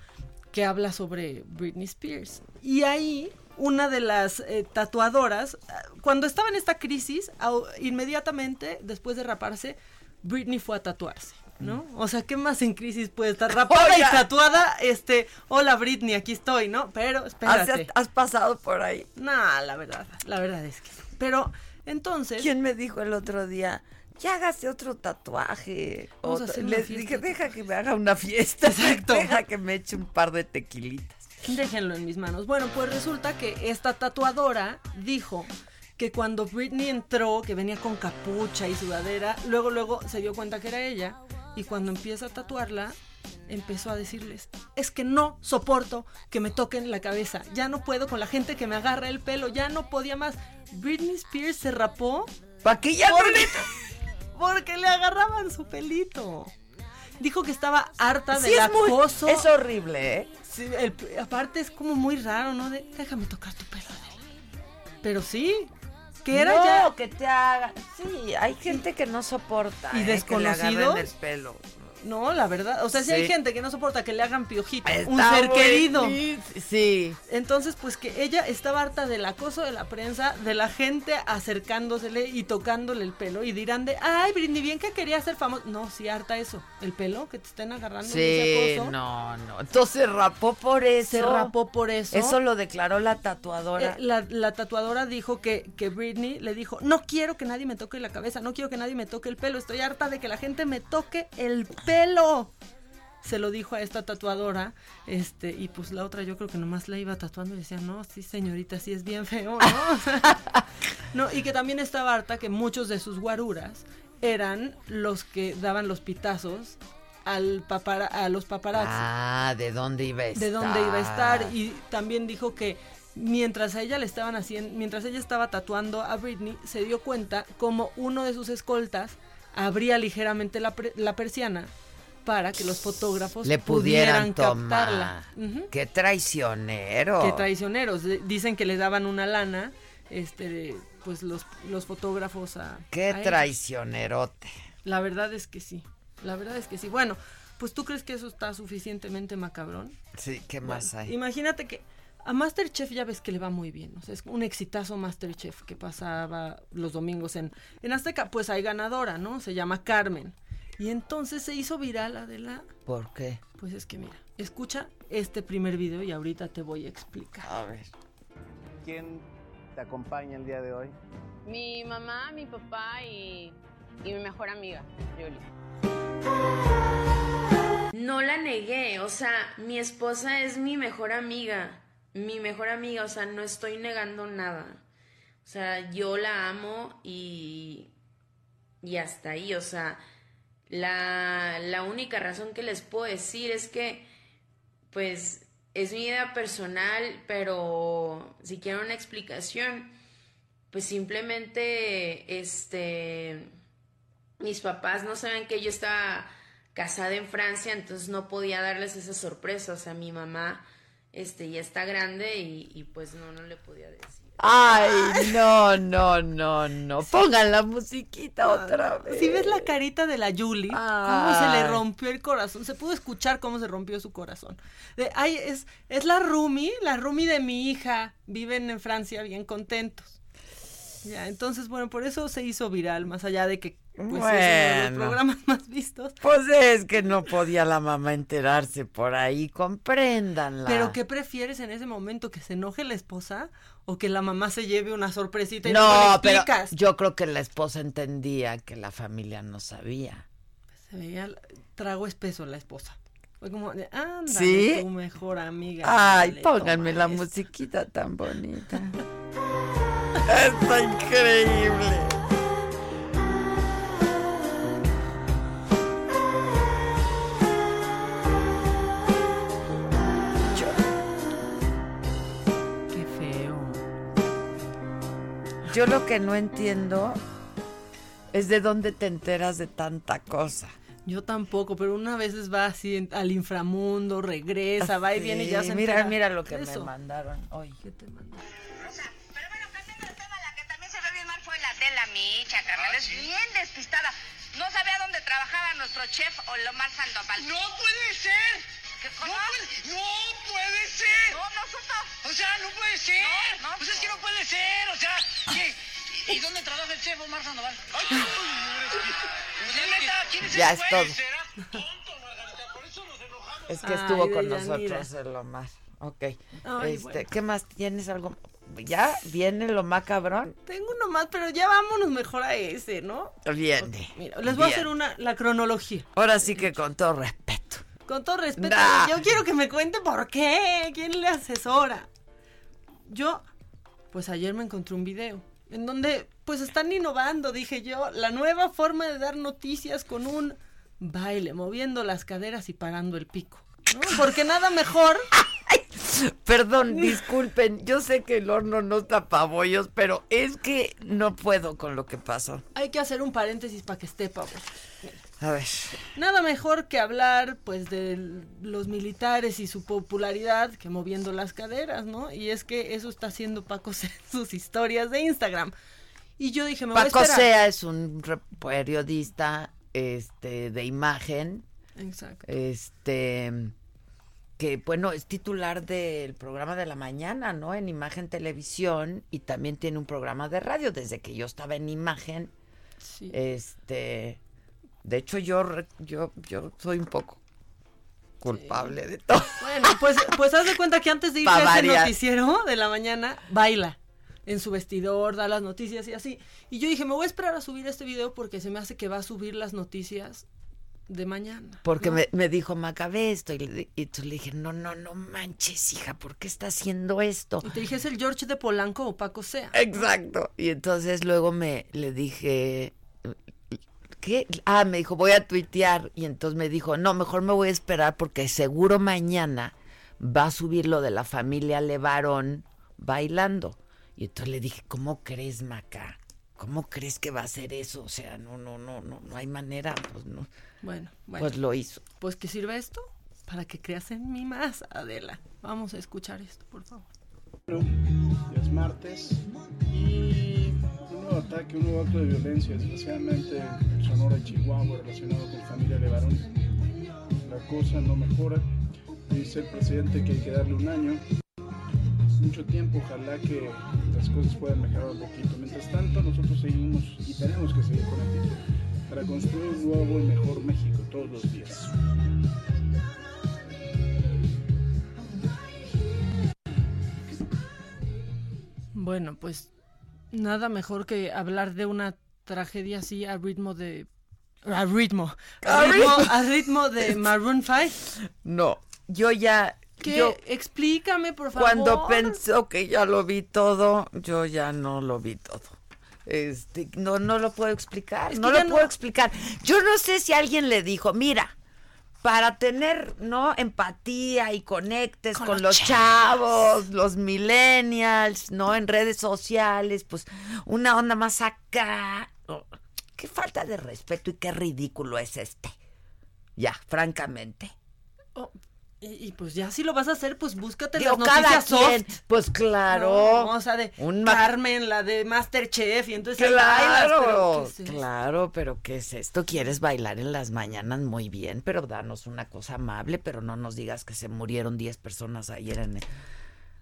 que habla sobre Britney Spears. Y ahí una de las eh, tatuadoras, ah, cuando estaba en esta crisis, inmediatamente después de raparse, Britney fue a tatuarse. ¿No? O sea, ¿qué más en crisis puede estar rapada Oiga. y tatuada? Este, hola Britney, aquí estoy, ¿no? Pero ¿Has, espérate. has pasado por ahí? No, la verdad, la verdad es que. no. Pero entonces. ¿Quién me dijo el otro día? Ya hágase otro tatuaje. Vamos a Otro- hacer una Le fiesta. dije, deja que me haga una fiesta. Exacto. Deja que me eche un par de tequilitas. Déjenlo en mis manos. Bueno, pues resulta que esta tatuadora dijo que cuando Britney entró, que venía con capucha y sudadera, luego luego se dio cuenta que era ella y cuando empieza a tatuarla empezó a decirles, es que no soporto que me toquen la cabeza, ya no puedo con la gente que me agarra el pelo, ya no podía más. Britney Spears se rapó ¿Para qué ya no porque, le- porque le agarraban su pelito. Dijo que estaba harta Sí, del es muy- acoso. es horrible, ¿eh? Sí, el- aparte es como muy raro, ¿no? De, déjame tocar tu pelo, Adela. Pero sí, que era no, ya... que te haga. Sí, hay gente que no soporta. ¿Y ¿eh? que le desconocidos? el pelo. No, la verdad. O sea, si Sí. hay gente que no soporta que le hagan piojito. un ser querido. Sí. Entonces, pues que ella estaba harta del acoso de la prensa, de la gente acercándosele y tocándole el pelo. Y dirán de, ay, Britney, bien que quería ser famosa. No, sí, harta eso. El pelo, que te estén agarrando Sí, ese acoso. no, no. Entonces se rapó por eso. Se rapó por eso. Eso lo declaró la tatuadora. Eh, la, la tatuadora dijo que, que Britney le dijo, no quiero que nadie me toque la cabeza, no quiero que nadie me toque el pelo, estoy harta de que la gente me toque el pelo. Se lo dijo a esta tatuadora, este, y pues la otra yo creo que nomás la iba tatuando y decía, no, sí señorita, sí es bien feo, ¿no? Y que también estaba harta que muchos de sus guaruras eran los que daban los pitazos al papara, a los paparazzi Ah, ¿de dónde iba a estar? de dónde iba a estar y también dijo que mientras a ella le estaban haciendo, mientras ella estaba tatuando a Britney, se dio cuenta como uno de sus escoltas abría ligeramente la, la persiana para que los fotógrafos Le pudieran, captarla. tomar. Ujú. Qué traicionero. Qué traicioneros. Dicen que le daban una lana, este, pues los, los fotógrafos a. Qué a traicionerote. La verdad es que sí. La verdad es que sí. Bueno, pues tú crees que eso está suficientemente macabrón. Sí, ¿qué más Bueno, hay? Imagínate que a Masterchef ya ves que le va muy bien. O sea, es un exitazo Masterchef que pasaba los domingos en, en Azteca. Pues hay ganadora, ¿no? Se llama Carmen. Y entonces se hizo viral, Adela. ¿Por qué? Pues es que mira, escucha este primer video y ahorita te voy a explicar. A ver. ¿Quién te acompaña el día de hoy? Mi mamá, mi papá y, y mi mejor amiga, Yuli. No la negué, o sea, mi esposa es mi mejor amiga, mi mejor amiga, o sea, no estoy negando nada. O sea, yo la amo y, y hasta ahí, o sea, la, la única razón que les puedo decir es que, pues, es mi idea personal, pero si quieren una explicación, pues simplemente, este, mis papás no saben que yo estaba casada en Francia, entonces no podía darles esa sorpresa. O sea, mi mamá este, ya está grande y, y pues no, no le podía decir. Ay, no, no, no, no. Pongan la musiquita otra vez. Si ves la carita de la Julie, cómo se le rompió el corazón, se pudo escuchar cómo se rompió su corazón. De, ay, es, es la Rumi, la Rumi de mi hija, viven en Francia bien contentos. Ya, entonces, bueno, por eso se hizo viral, más allá de que pues, es uno de los Bueno. programas más vistos. Pues es que no podía la mamá enterarse por ahí, compréndanla. Pero ¿qué prefieres en ese momento? ¿Que se enoje la esposa o que la mamá se lleve una sorpresita y le No, pero yo creo que la esposa entendía que la familia no sabía. Se veía trago espeso la esposa. Fue como, de, ándale, ¿Sí? tu mejor amiga. Ay, ándale, pónganme la esto". musiquita tan bonita. Está increíble. Yo lo que no entiendo es de dónde te enteras de tanta cosa. Yo tampoco, pero una vez va así en- al inframundo, regresa, va y viene y ya se mira, entera mira lo que me mandaron hoy. ¿Qué te mandaron? fue la de la Micha, carnal. Es bien despistada. No sabía dónde trabajaba nuestro chef Olomar Sandoval. ¡No puede ser! ¿Qué cosa? ¡No puede, no puede ser! No, no supo. O sea, no puede ser. No, no pues es que no puede ser. O sea, ¿qué? ¿Y, y dónde trabaja el chef Omar Sandoval? ¡Ay, uy, pues, la neta, ¿quién es Ya es todo. ¿Será tonto, Margarita? Por eso nos enojamos. Es que Ay, estuvo con nosotros el Omar. Ok. Ay, este, bueno. ¿Qué más tienes algo? ¿Ya viene lo más cabrón? Tengo uno más, pero ya vámonos mejor a ese, ¿no? Viene. Mira, les voy a hacer una la cronología. Ahora sí que con todo respeto. Con todo respeto, Nah. yo quiero que me cuente por qué, quién le asesora. Yo, pues ayer me encontré un video en donde pues están innovando, dije yo, la nueva forma de dar noticias con un baile, moviendo las caderas y parando el pico. ¿no? Porque nada mejor. Perdón, disculpen, yo sé que el horno no tapa bollos, pero es que no puedo con lo que pasó. Hay que hacer un paréntesis para que esté, Pablo. A ver. Nada mejor que hablar, pues, de los militares y su popularidad que moviendo las caderas, ¿no? Y es que eso está haciendo Paco Sea en sus historias de Instagram. Y yo dije, me voy a Paco esperar. Sea es un periodista este, de imagen Exacto. Este que bueno, es titular del programa de la mañana, ¿no? En Imagen Televisión y también tiene un programa de radio desde que yo estaba en Imagen. Sí. Este, de hecho yo yo yo soy un poco culpable de todo. Bueno, pues, pues haz de cuenta que antes de Pa' a ese noticiero de la mañana, baila en su vestidor, da las noticias y así. Y yo dije, me voy a esperar a subir este video porque se me hace que va a subir las noticias de mañana. Porque ¿no? me, me dijo, Macabe esto. Y, le- y le dije, no, no, no manches, hija, ¿por qué está haciendo esto? Y te dije, ¿es el George de Polanco o Paco Sea? Exacto. Y entonces luego me le dije, ¿qué? Ah, me dijo, voy a tuitear. Y entonces me dijo, no, mejor me voy a esperar porque seguro mañana va a subir lo de la familia Levarón bailando. Y entonces le dije, ¿cómo crees, Maca? ¿Cómo crees que va a hacer eso? O sea, no, no, no, no, no hay manera, pues no. Bueno, bueno. Pues lo hizo. Pues que sirva esto para que creas en mí más, Adela. Vamos a escuchar esto, por favor. Es martes y un ataque, un nuevo acto de violencia, desgraciadamente en Sonora y Chihuahua relacionado con familia Levarón. La cosa no mejora. Dice el presidente que hay que darle un año, mucho tiempo, ojalá que las cosas puedan mejorar un poquito. Mientras tanto, nosotros seguimos y tenemos que seguir con actitud para construir un nuevo y mejor México todos los días. Bueno, pues nada mejor que hablar de una tragedia así a ritmo de... A ritmo. A A ritmo, ritmo. a ritmo de Maroon 5. No, yo ya... ¿Qué? yo- Explícame, por favor. Cuando pensó que ya lo vi todo, yo ya no lo vi todo. Este, no, no lo puedo explicar, Es no lo no- puedo explicar. Yo no sé si alguien le dijo, mira, para tener, ¿no? Empatía y conectes con, los chavos, los millennials, ¿no? En redes sociales, pues una onda más acá. Oh, Qué falta de respeto y qué ridículo es este. Ya, francamente. Oh, y, y pues ya si lo vas a hacer, pues búscate Digo, las noticias soft. pues claro. No, o sea, de Un Carmen, la de Masterchef, y entonces ahí bailas, pero Claro, claro, pero ¿qué es esto? ¿Quieres bailar en las mañanas? Muy bien, pero danos una cosa amable, pero no nos digas que se murieron 10 personas ayer en el,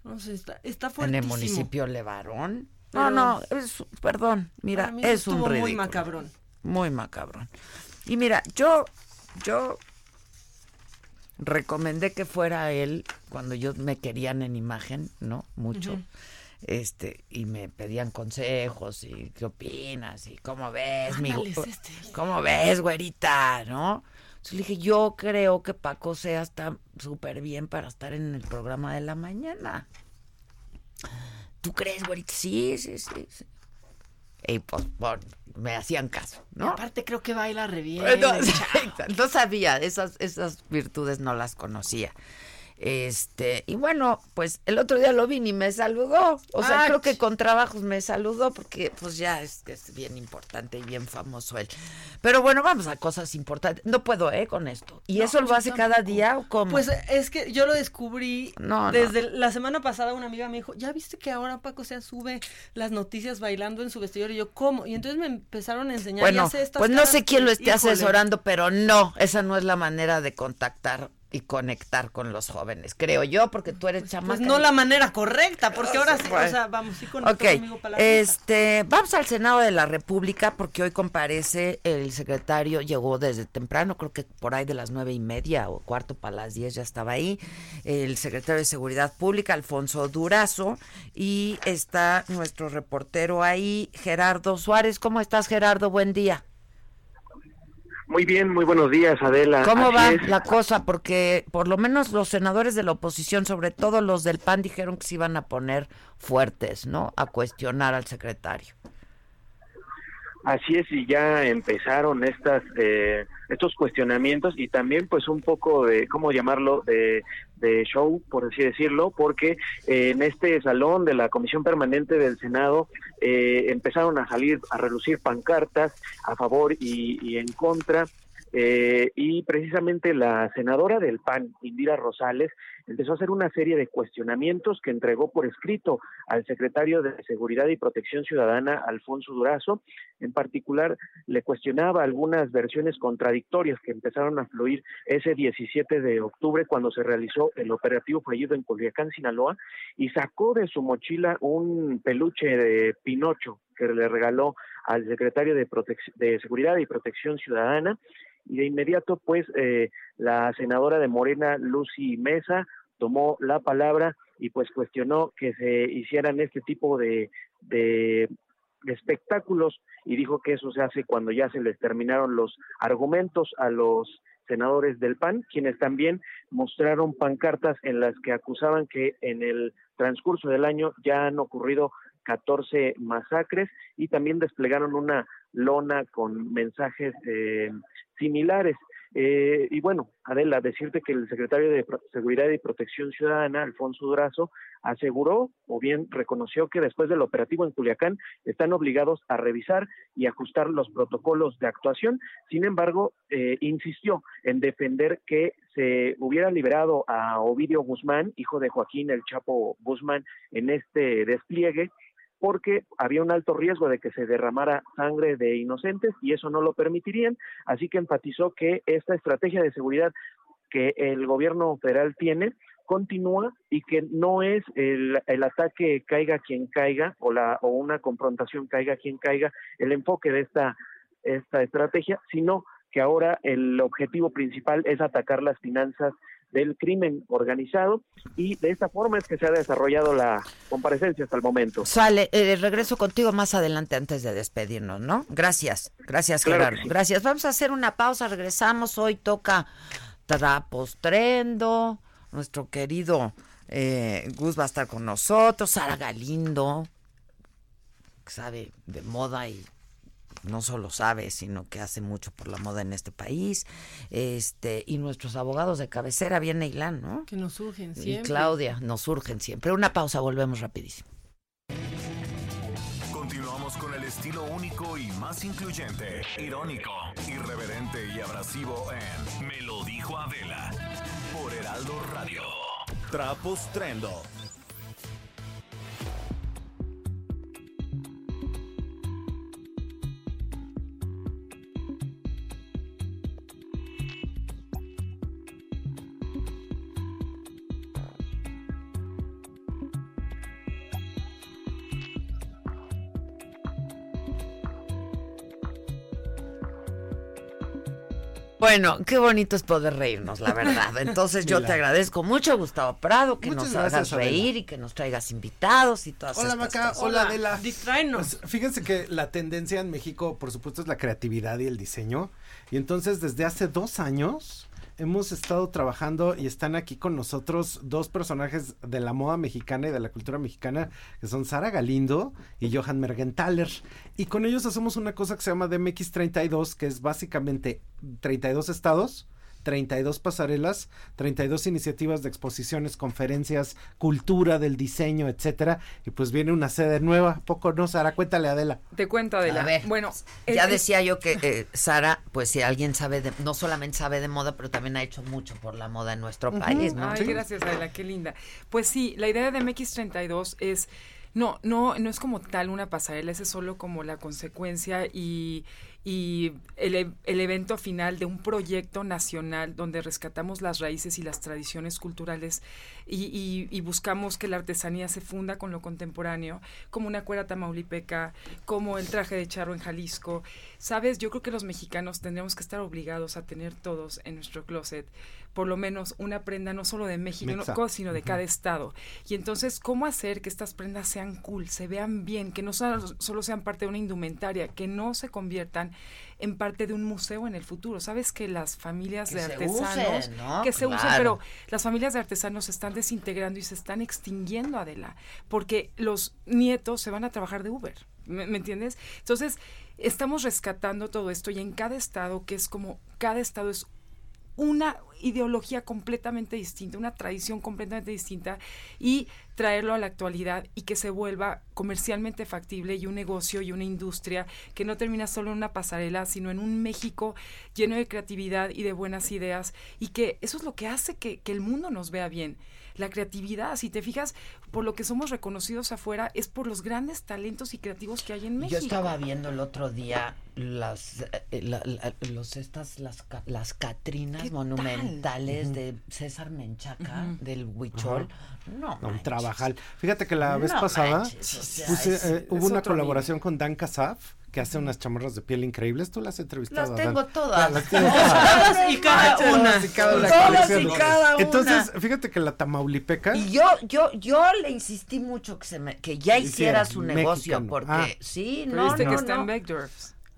No sé, está, está en el fuertísimo. municipio Levarón. Pero- No, no, es, perdón, mira, es un ridículo. muy macabrón. Muy macabrón. Y mira, yo, yo recomendé que fuera él cuando yo me querían en imagen, ¿no? Mucho. Este, y me pedían consejos y qué opinas y cómo ves, mi este. cómo ves, güerita, ¿no? Entonces le dije, yo creo que Paco Sea está súper bien para estar en el programa de la mañana. ¿Tú crees, güerita? Sí, sí, sí, sí. Y pues, bueno, me hacían caso, Y ¿no? aparte creo que baila re bien. No, no sabía, esas, esas virtudes no las conocía. Este, y bueno, pues el otro día lo vi y me saludó. O sea, creo que con trabajos me saludó porque pues ya es, es bien importante y bien famoso él. Pero bueno, vamos a cosas importantes. No puedo, ¿eh? Con esto. ¿Y No, eso lo hace cada día o cómo? Pues es que yo lo descubrí No, no. desde la semana pasada una amiga me dijo, ¿ya viste que ahora Paco se sube las noticias bailando en su vestidor? Y yo, ¿cómo? Y entonces me empezaron a enseñar. y Bueno, hace estas pues no sé quién lo esté híjole. asesorando, pero no, esa no es la manera de contactar y conectar con los jóvenes, creo yo, porque tú eres chamaca. Pues no la manera correcta, porque ahora sí, o sea, vamos, sí con Ok, conmigo para la este, vamos al Senado de la República porque hoy comparece el secretario, llegó desde temprano, creo que por ahí de las nueve y media o cuarto para las diez ya estaba ahí, el secretario de Seguridad Pública, Alfonso Durazo, y está nuestro reportero ahí, Gerardo Suárez. ¿Cómo estás, Gerardo? Buen día. Muy bien, muy buenos días, Adela. ¿Cómo Así va es. la cosa? Porque por lo menos los senadores de la oposición, sobre todo los del PAN, dijeron que se iban a poner fuertes, ¿no? A cuestionar al secretario. Así es, y ya empezaron estas eh, estos cuestionamientos y también pues un poco de, ¿cómo llamarlo?, de, show, por así decirlo, porque eh, en este salón de la Comisión Permanente del Senado eh, empezaron a salir, a relucir pancartas a favor y, y en contra eh, y precisamente la senadora del PAN, Indira Rosales, empezó a hacer una serie de cuestionamientos que entregó por escrito al secretario de Seguridad y Protección Ciudadana, Alfonso Durazo. En particular, le cuestionaba algunas versiones contradictorias que empezaron a fluir ese 17 de octubre cuando se realizó el operativo fallido en Culiacán, Sinaloa, y sacó de su mochila un peluche de Pinocho que le regaló al secretario de, de Seguridad y Protección Ciudadana y de inmediato pues eh, la senadora de Morena, Lucy Mesa, tomó la palabra y pues cuestionó que se hicieran este tipo de, de, espectáculos y dijo que eso se hace cuando ya se les terminaron los argumentos a los senadores del PAN, quienes también mostraron pancartas en las que acusaban que en el transcurso del año ya han ocurrido 14 masacres y también desplegaron una lona con mensajes eh, similares. Eh, y bueno, Adela, decirte que el secretario de Seguridad y Protección Ciudadana, Alfonso Durazo, aseguró o bien reconoció que después del operativo en Culiacán están obligados a revisar y ajustar los protocolos de actuación. Sin embargo, eh, insistió en defender que se hubiera liberado a Ovidio Guzmán, hijo de Joaquín el Chapo Guzmán, en este despliegue porque había un alto riesgo de que se derramara sangre de inocentes y eso no lo permitirían, así que enfatizó que esta estrategia de seguridad que el gobierno federal tiene continúa y que no es el, el, ataque caiga quien caiga o la o una confrontación caiga quien caiga el enfoque de esta esta estrategia, sino que ahora el objetivo principal es atacar las finanzas del crimen organizado y de esta forma es que se ha desarrollado la comparecencia hasta el momento. Sale, eh, regreso contigo más adelante antes de despedirnos, ¿no? Gracias, gracias Gerardo, gracias. Vamos a hacer una pausa, regresamos, hoy toca Trapos Trendo, nuestro querido eh, Gus va a estar con nosotros, Sara Galindo, sabe de moda y no solo sabe, sino que hace mucho por la moda en este país. Este, y nuestros abogados de cabecera, bien Neilán, ¿no? Que nos surgen siempre. Y Claudia, nos surgen siempre. Una pausa, volvemos rapidísimo. Continuamos con el estilo único y más incluyente, irónico, irreverente y abrasivo en Me lo dijo Adela por Heraldo Radio. Trapos Trendo Bueno, qué bonito es poder reírnos, la verdad. Entonces yo te agradezco mucho, Gustavo Prado, que nos hagas reír y que nos traigas invitados y todas Hola, Maca, hola, Adela. Pues, fíjense que la tendencia en México, por supuesto, es la creatividad y el diseño. Y entonces desde hace dos años hemos estado trabajando y están aquí con nosotros dos personajes de la moda mexicana y de la cultura mexicana, que son Sara Galindo y Johan Mergenthaler. Y con ellos hacemos una cosa que se llama DMX 32, que es básicamente 32 estados 32 pasarelas, 32 iniciativas de exposiciones, conferencias, cultura del diseño, etcétera, y pues viene una sede nueva, poco no, Sara, cuéntale Adela. Te cuento Adela. A ver, bueno, ya decía yo que eh, Sara, pues si alguien sabe de, no solamente sabe de moda, pero también ha hecho mucho por la moda en nuestro país, ¿no? Ay, gracias Adela, qué linda. Pues sí, la idea de MX32 es no, no, no es como tal una pasarela, es solo como la consecuencia y y el, e, el, evento final de un proyecto nacional donde rescatamos las raíces y las tradiciones culturales y, y, buscamos que la artesanía se funda con lo contemporáneo, como una cuera tamaulipeca, como el traje de charro en Jalisco. Sabes, yo creo que los mexicanos tendríamos que estar obligados a tener todos en nuestro closet por lo menos una prenda no solo de México, sino de cada estado. Y entonces, ¿cómo hacer que estas prendas sean cool, se vean bien, que no solo sean parte de una indumentaria, que no se conviertan en parte de un museo en el futuro. Sabes que las familias de artesanos que se usen, pero las familias de artesanos se están desintegrando y se están extinguiendo, Adela, porque los nietos se van a trabajar de Uber. ¿Me, ¿me entiendes? Entonces, estamos rescatando todo esto y en cada estado, que es como cada estado es una ideología completamente distinta, una tradición completamente distinta y traerlo a la actualidad y que se vuelva comercialmente factible y un negocio y una industria que no termina solo en una pasarela, sino en un México lleno de creatividad y de buenas ideas y que eso es lo que hace que, que el mundo nos vea bien la creatividad. Si te fijas, por lo que somos reconocidos afuera es por los grandes talentos y creativos que hay en México. Yo estaba viendo el otro día las eh, la- la- los estas las las Catrinas ¿Qué monumentales de César Menchaca del Huichol. No, No, un trabajal. Fíjate que la vez pasada manches, o sea, puse, es- eh, hubo una colaboración con Dan Casaf que hace unas chamarras de piel increíbles. Tú las has entrevistado. Las tengo todas. Las tienes Todas y cada Todas una. y cada una Todas y cada una. Entonces, fíjate que la Tamaulipeca. Y yo, yo, yo le insistí mucho que se me, que ya hiciera su negocio, mexicano. porque Ah. sí, no, viste no, que está no. en Beckdorf.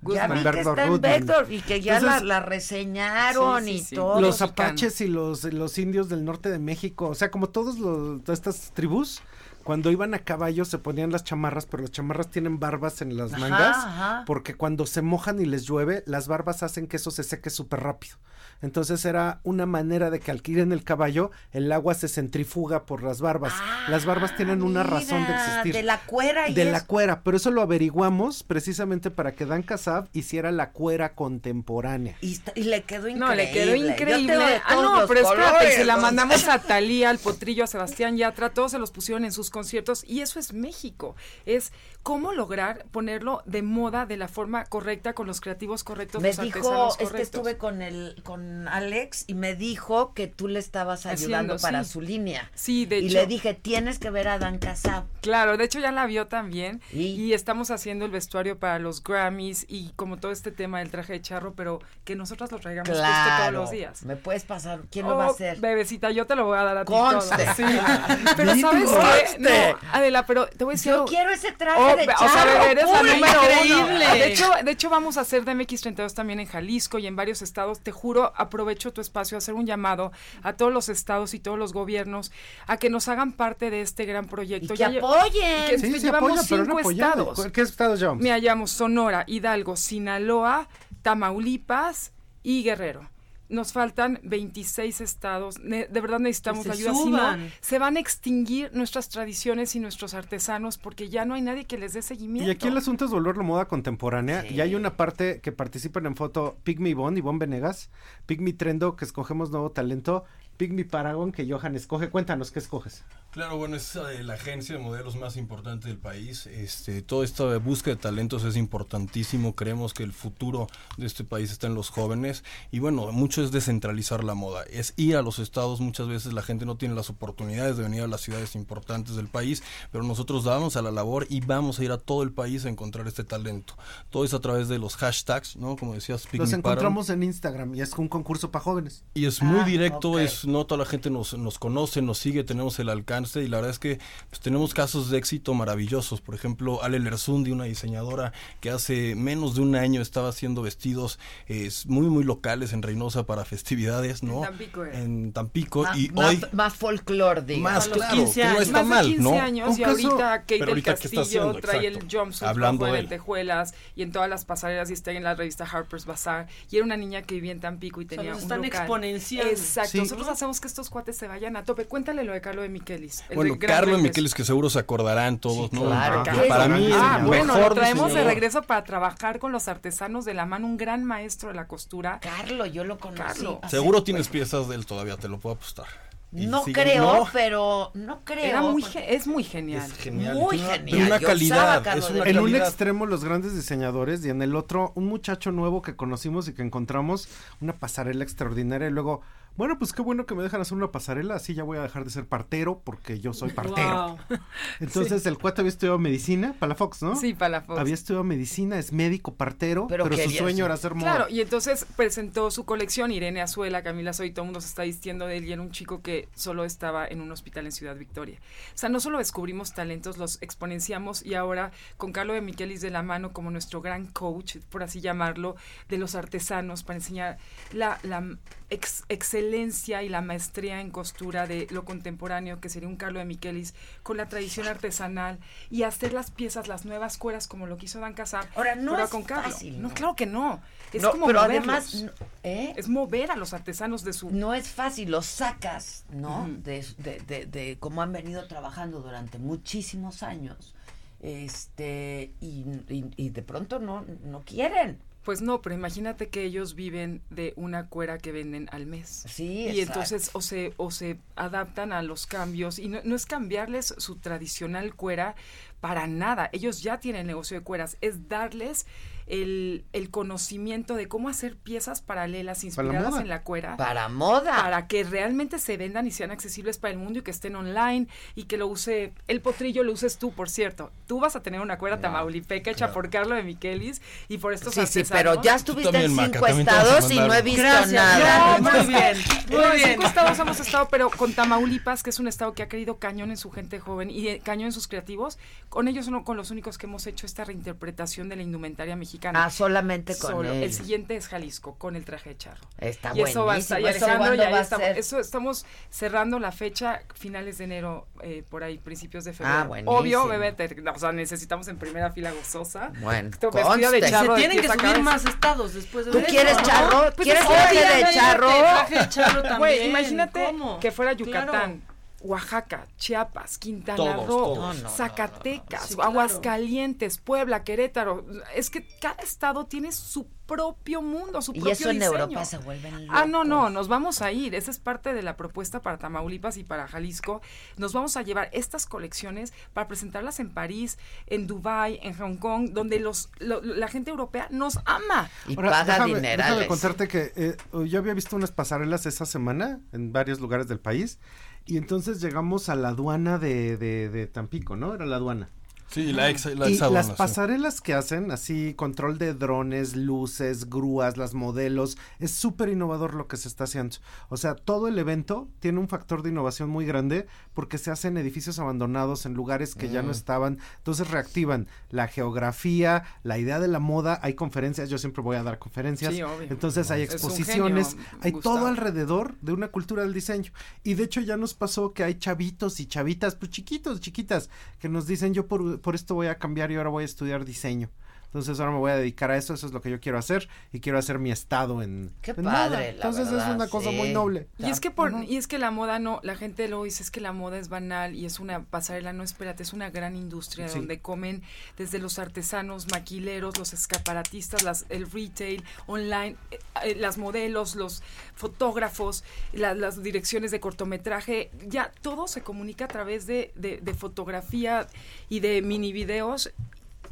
Ya vi que está en. Beckdorf y que ya Entonces- la, la reseñaron Sí, sí, y todo. los apaches y los, los indios del norte de México, o sea, como todos los, todas estas tribus, cuando iban a caballo se ponían las chamarras, pero las chamarras tienen barbas en las mangas, ajá. porque cuando se mojan y les llueve, las barbas hacen que eso se seque súper rápido. Entonces era una manera de que al ir en el caballo, el agua se centrifuga por las barbas. las barbas tienen una razón de existir. De la cuera y De es- la cuera, pero eso lo averiguamos precisamente para que Dan Casab hiciera la cuera contemporánea. Y, le quedó increíble. No, le quedó increíble. Ah, no, pero espérate, se la mandamos a Talía, al Potrillo, a Sebastián Yatra, todos se los pusieron en sus conciertos y eso es México. Es cómo lograr ponerlo de moda de la forma correcta, con los creativos correctos, Me los dijo, es que estuve con el, con Alex y me dijo que tú le estabas ayudando Haciendo, para sí. su línea. Sí, de y hecho. le dije, tienes que ver a Dan Casab. Claro, de hecho ya la vio también ¿Y? estamos haciendo el vestuario para los Grammys y como todo este tema del traje de charro, pero que nosotras lo traigamos todos los días. ¿Me puedes pasar? ¿Quién lo va a Oh, hacer? Bebecita, yo te lo voy a dar a ti Conste. todo. Sí. Pero ¿sabes qué? No, Adela, pero te voy a decir Yo quiero ese traje Oh, de o sea, charro, eres la increíble. De hecho, de hecho, vamos a hacer DMX32 también en Jalisco y en varios estados. Te juro, aprovecho tu espacio a hacer un llamado a todos los estados y todos los gobiernos a que nos hagan parte de este gran proyecto. Y que lle- apoyen. y que Sí, llevamos no cinco apoyando. estados. ¿Qué estados llevamos? Mira, llevamos Sonora, Hidalgo, Sinaloa, Tamaulipas y Guerrero. Nos faltan 26 estados. Ne- de verdad necesitamos ayuda. Si no, se van a extinguir nuestras tradiciones y nuestros artesanos porque ya no hay nadie que les dé seguimiento. Y aquí el asunto es volverlo moda contemporánea. Y hay una parte que participan en foto Pigmy Ivonne, Ivonne Venegas, Pigmy Trendo, que escogemos nuevo talento, Pigmy Paragon, que Johan escoge. Cuéntanos, ¿qué escoges? Claro, bueno, es eh, la agencia de modelos más importante del país. Este, toda esta búsqueda de talentos es importantísimo. Creemos que el futuro de este país está en los jóvenes. Y bueno, mucho es descentralizar la moda. Es ir a los estados. Muchas veces la gente no tiene las oportunidades de venir a las ciudades importantes del país, pero nosotros damos a la labor y vamos a ir a todo el país a encontrar este talento. Todo es a través de los hashtags, ¿no? Como decías, Los encontramos en Instagram y es un concurso para jóvenes. Y es muy Ah, directo, es no toda la gente nos, nos conoce, nos sigue, tenemos el alcance y la verdad es que pues, tenemos casos de éxito maravillosos. Por ejemplo, Ale Lerzundi, una diseñadora que hace menos de un año estaba haciendo vestidos eh, muy muy locales en Reynosa para festividades, ¿no? Tampico era. En Tampico Más, y más, hoy más folclore, digamos. Más, claro, 15 que no años. está Más de mal, 15 ¿no? años y caso- ahorita Kate del ahorita, ¿qué está Castillo haciendo? trae el Exacto. jumpsuit Hablando de de lentejuelas y en todas las pasarelas y está en la revista Harper's Bazaar y era una niña que vivía en Tampico y sea, tenía los un están local. exponenciando. Exacto, Sí. nosotros hacemos que estos cuates se vayan a tope. Cuéntale lo de Carlo de Miquelis. el bueno, Carlos. Miquelis que seguro se acordarán todos, ¿no? claro, para es mí Ah, el bueno, mejor lo traemos de regreso para trabajar con los artesanos de la mano, un gran maestro de la costura. Carlo, yo lo conocí. Carlo. hace- Seguro tienes piezas de él todavía, te lo puedo apostar. No sigue- creo, no, pero no creo. Era muy, es muy genial. Es genial. Muy una- genial. una usaba calidad, Carlos es de una En un extremo los grandes diseñadores y en el otro un muchacho nuevo que conocimos y que encontramos una pasarela extraordinaria y luego, bueno, pues qué bueno que me dejan hacer una pasarela, así ya voy a dejar de ser partero porque yo soy partero. Wow. Entonces el cuate había estudiado medicina, para la Fox, ¿no? Sí, para la Fox. Había estudiado medicina, es médico partero, Pero pero, su sueño ser- era ser moda. Claro, y entonces presentó su colección, Irene Azuela, Camila Soy, todo el mundo se está vistiendo de él y era un chico que solo estaba en un hospital en Ciudad Victoria. O sea, no solo descubrimos talentos, los exponenciamos y ahora con Carlo de Miquelis de la mano como nuestro gran coach, por así llamarlo, de los artesanos para enseñar la, la ex- excelencia y la maestría en costura de lo contemporáneo, que sería un Carlo de Michelis, con la tradición artesanal y hacer las piezas, las nuevas cueras, como lo quiso Dan Casar, Ahora, no pero es con Carlo. fácil, No, ¿no? claro que no. Es No, como pero moverlos. además, no- ¿eh? Es mover a los artesanos de su... No es fácil, los sacas, ¿no? De, de, de cómo han venido trabajando durante muchísimos años. Este, y, y, y de pronto no, no quieren. Pues no, pero imagínate que ellos viven de una cuera que venden al mes. Sí, Y exacto. entonces o se, o se adaptan a los cambios. Y no, no es cambiarles su tradicional cuera para nada. Ellos ya tienen negocio de cueras. Es darles el, el conocimiento de cómo hacer piezas paralelas Para la inspiradas en la cuera. Para moda. Para que realmente se vendan y sean accesibles para el mundo y que estén online y que lo use, el potrillo lo uses tú, por cierto. Tú vas a tener una cuera tamaulipeca hecha por Carlo de Michelis y por estos Sí, sí, artesanos. pero ya estuviste en cinco estados y no he visto nada. No, muy bien. Muy En bien. cinco estados hemos estado, pero con Tamaulipas, que es un estado que ha querido cañón en su gente joven y eh, cañón en sus creativos, con ellos son con los únicos que hemos hecho esta reinterpretación de la indumentaria mexicana. Ah, solamente con Solo. él. El siguiente es Jalisco, con el traje de charro. Está y eso va a estar, y buenísimo. ¿Eso Alejandro, ya va a estamos, ser? eso estamos cerrando la fecha, finales de enero, eh, por ahí, principios de febrero. Ah, buenísimo. Obvio, bebé, te- o sea, necesitamos en primera fila gozosa. Bueno, vestido de charro Se de tienen que subir cabeza. más estados después de ¿Tú eso, quieres charro? Pues ¿Quieres es traje ya de charro? late Traje de charro también. Güey, imagínate ¿cómo? que fuera Yucatán. Oaxaca, Chiapas, Quintana Todos, Roo, todos. No, no, Zacatecas, Sí, claro. Aguascalientes, Puebla, Querétaro. Es que cada estado tiene su propio mundo, su Y propio eso en diseño. Europa se vuelven Ah, no, no, nos vamos a ir. Esa es parte de la propuesta para Tamaulipas y para Jalisco. Nos vamos a llevar estas colecciones para presentarlas en París, en Dubai, en Hong Kong, donde los lo- la gente europea nos ama. Ahora, déjame, déjame contarte que eh, yo había visto unas pasarelas esa semana en varios lugares del país y entonces llegamos a la aduana de, de, de Tampico, ¿no? Era la aduana. Sí, la ex, la y las sí. pasarelas que hacen, así control de drones, luces, grúas, las modelos, es súper innovador lo que se está haciendo. O sea, todo el evento tiene un factor de innovación muy grande porque se hacen edificios abandonados en lugares que ya no Mm. estaban. Entonces reactivan la geografía, la idea de la moda. Hay conferencias, yo siempre voy a dar conferencias. Sí, obvio. Entonces hay exposiciones, genio, hay Gustavo. todo alrededor de una cultura del diseño. Y de hecho ya nos pasó que hay chavitos y chavitas, pues chiquitos, chiquitas, que nos dicen yo por, por esto voy a cambiar y ahora voy a estudiar diseño. Entonces ahora me voy a dedicar a eso, eso es lo que yo quiero hacer y quiero hacer mi estado en, Qué en padre, moda. la Entonces es una cosa muy noble. Y es que por, y es que la moda no, la gente luego dice es que la moda es banal y es una pasarela, no espérate, es una gran industria Sí. donde comen desde los artesanos, maquileros, los escaparatistas, las, el retail, online, eh, eh, las modelos, los fotógrafos, la- las direcciones de cortometraje, ya todo se comunica a través de, de, de fotografía y de mini videos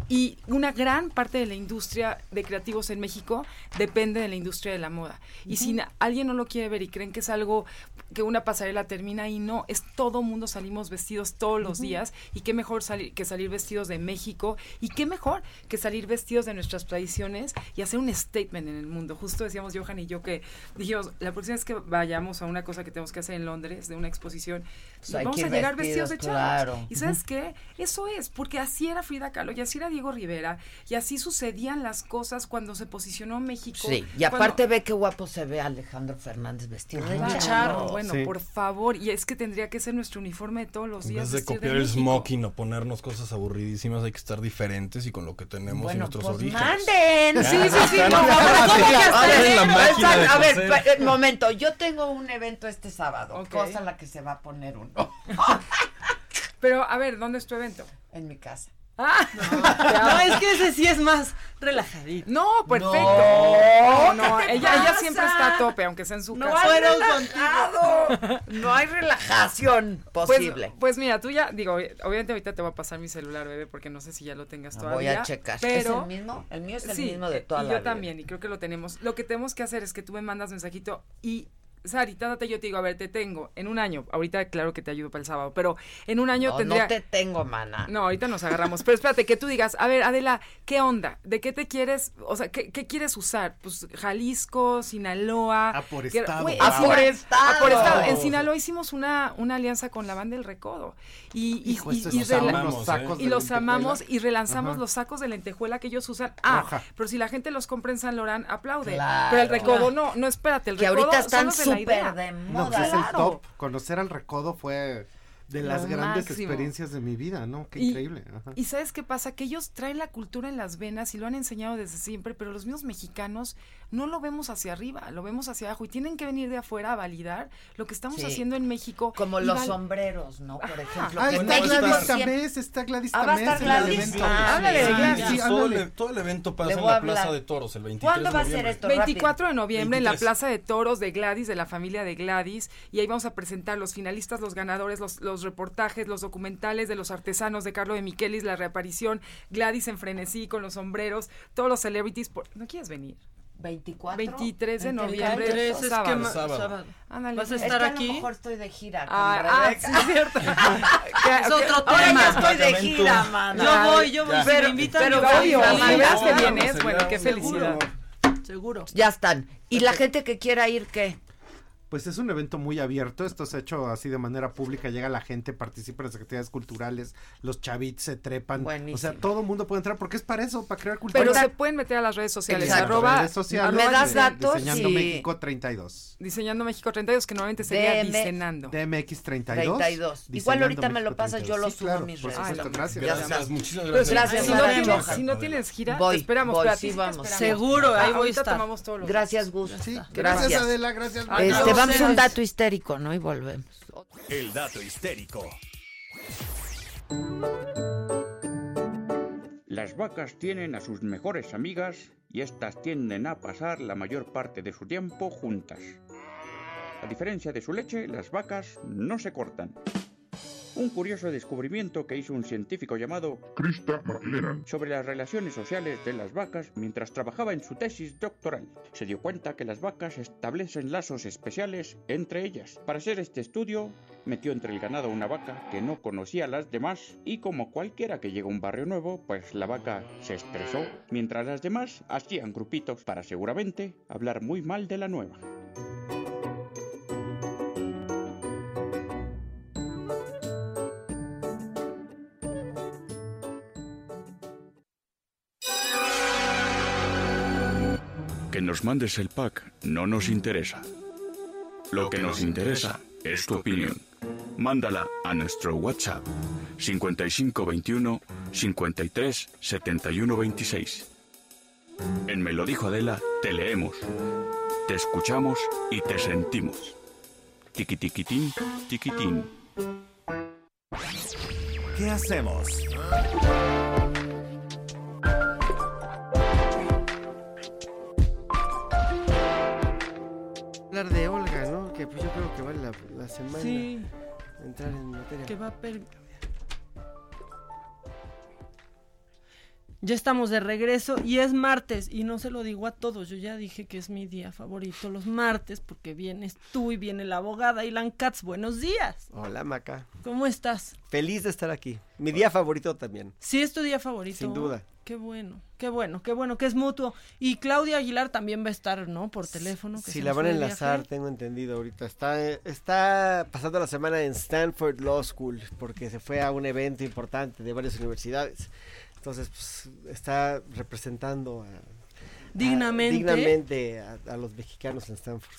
y una gran parte de la industria de creativos en México depende de la industria de la moda. Y si alguien no lo quiere ver y creen que es algo que una pasarela termina y no, es todo mundo salimos vestidos todos los días y qué mejor salir que salir vestidos de México y qué mejor que salir vestidos de nuestras tradiciones y hacer un statement en el mundo. Justo decíamos Johan y yo que dijimos, la próxima vez que vayamos a una cosa que tenemos que hacer en Londres, de una exposición, Pues vamos a llegar vestidos de chavos. claro. Y sabes qué? Eso es, porque así era Frida Kahlo y así era Diego Rivera y así sucedían las cosas cuando se posicionó México. Sí, y cuando- aparte ve qué guapo se ve Alejandro Fernández vestido de charro. Bueno, Sí. por favor, y es que tendría que ser nuestro uniforme de todos los En días. vez de copiar el México. smoking o ponernos cosas aburridísimas, hay que estar diferentes y con lo que tenemos y Bueno, nuestros pues orígenes. manden. Sí, sí, sí. no, máquina de A ver, momento, yo tengo un evento este sábado, Ok. cosa en la que se va a poner uno Pero, a ver, ¿dónde es tu evento? en mi casa. Ah, No, es que ese sí es más relajadito. No, perfecto. No, No, no, ¿qué te ella, siempre está a tope, aunque sea en su No casa. hay relajado. No hay relajación Pues, posible. pues mira, tú ya, digo, obviamente ahorita te voy a pasar mi celular, bebé, porque no sé si ya lo tengas Voy todavía. a checar. Pero ¿Es el mismo? El mío es el sí, mismo de toda y la yo vida. también, y creo que lo tenemos. Lo que tenemos que hacer es que tú me mandas mensajito y Sarita, date, yo te digo, a ver, te tengo en un año. Ahorita, claro que te ayudo para el sábado, pero en un año No, tendría. no te tengo, mana. No, ahorita nos agarramos. Pero espérate, que tú digas, a ver, Adela, ¿qué onda? ¿De qué te quieres, o sea, qué, qué quieres usar? Pues Jalisco, Sinaloa. Ah, por que- estado, güey, bravo. en por Sina- estado. ah, por estado. En Sinaloa hicimos una, una alianza con la banda del Recodo. Y, y, Hijo, y- estos y nos rela- amamos, los sacos y de los lentejuela. amamos y relanzamos Ajá. los sacos de lentejuela que ellos usan. Ah, Roja. pero si la gente los compra en San Lorán, aplaude. Claro. Pero el recodo no, no, espérate, el Que recodo ahorita son están la idea. No, pues es el top. Conocer al recodo fue de Lo las grandes máximo. experiencias de mi vida, ¿no? Qué Y- increíble. ajá. Y sabes qué pasa, que ellos traen la cultura en las venas y lo han enseñado desde siempre, pero los mismos mexicanos no lo vemos hacia arriba, lo vemos hacia abajo y tienen que venir de afuera a validar lo que estamos Sí. haciendo en México. Como los val- sombreros, ¿no? Por ejemplo. Ah, está México Gladys Tamés, está Gladys Ah, Tamés en el Gladys. evento. Ah, háblale de Sí, Gladys. sí, todo, el, todo el evento pasa en la hablar. Plaza de Toros el 23 ¿Cuándo de va a ser noviembre. esto? 24 de noviembre en la 23. Plaza de Toros de Gladys, de la familia de Gladys, y ahí vamos a presentar los finalistas, los ganadores, los, los reportajes, los documentales de los artesanos de Carlo de Miquelis, la reaparición, Gladys en frenesí con los sombreros, todos los celebrities. por- ¿No quieres venir? 24. 23 de ¿En qué noviembre, día es eso? sábado. que ma- Sábado. sábado. Ándale. ¿Vas a Es estar es que aquí? a lo mejor estoy de gira con Ah, ah, sí, es cierto. Es otro Ahora tema. estoy de gira. Yo voy, yo voy. Si Pero- me invitan, pero yo voy. Obvio, si veas que vienes, bueno, qué felicidad. Seguro. Ya están. ¿Y la gente que quiera ir qué? Pues es un evento muy abierto, esto se ha hecho así de manera pública, llega la gente, participa en las actividades culturales, los chavitos se trepan, Buenísimo. o sea, todo el mundo puede entrar porque es para eso, para crear cultura. Pero se pueden meter a las redes sociales. Exacto, Arroba, redes sociales, Me das de- datos Diseñando y- México 32. Diseñando México 32, que normalmente sería DM. diseñando. DMX 32. 32. Igual ahorita me lo pasas, yo 32. lo Sí, subo claro, en mis por redes. supuesto, gracias. Gracias, está. muchísimas gracias. Gracias, si, no tienes, Roja. si no tienes gira, Voy, te esperamos. voy, a sí te vamos. esperamos. Seguro, ahí voy a Ahorita estar. tomamos todos los Gracias, Gus. Sí, Gracias. gracias Adela, gracias. Este, vamos a un dato histérico, ¿no? Y volvemos. El dato histérico. Las vacas tienen a sus mejores amigas y éstas tienden a pasar la mayor parte de su tiempo juntas. A diferencia de su leche, las vacas no se cortan. Un curioso descubrimiento que hizo un científico llamado Krista McLennan. sobre las relaciones sociales de las vacas mientras trabajaba en su tesis doctoral. Se dio cuenta que las vacas establecen lazos especiales entre ellas. Para hacer este estudio, metió entre el ganado una vaca que no conocía a las demás y como cualquiera que llega a un barrio nuevo, pues la vaca se estresó, mientras las demás hacían grupitos para seguramente hablar muy mal de la nueva. Que nos mandes el pack no nos interesa. Lo que nos interesa es tu opinión. Mándala a nuestro WhatsApp 5521 53 71 26. En Me dijo Adela, te leemos, te escuchamos y te sentimos. Tiquitiquitín, tiquitín. ¿Qué hacemos? La, semana Sí. entrar en materia. Que va a per- Ya estamos de regreso y es martes y no se lo digo a todos, yo ya dije que es mi día favorito los martes porque vienes tú y viene la abogada Ilan Katz. Buenos días. Hola, Maca. ¿Cómo estás? Feliz de estar aquí. Mi día favorito también. Sí, es tu día favorito. Sin duda. Qué bueno, qué bueno, qué bueno, que es mutuo. Y Claudia Aguilar también va a estar, ¿no? Por teléfono. que se la van a enlazar, viaje. tengo entendido ahorita. Está, está pasando la semana en Stanford Law School porque se fue a un evento importante de varias universidades. Entonces, pues, está representando a, a- Dignamente. dignamente a, a los mexicanos en Stanford.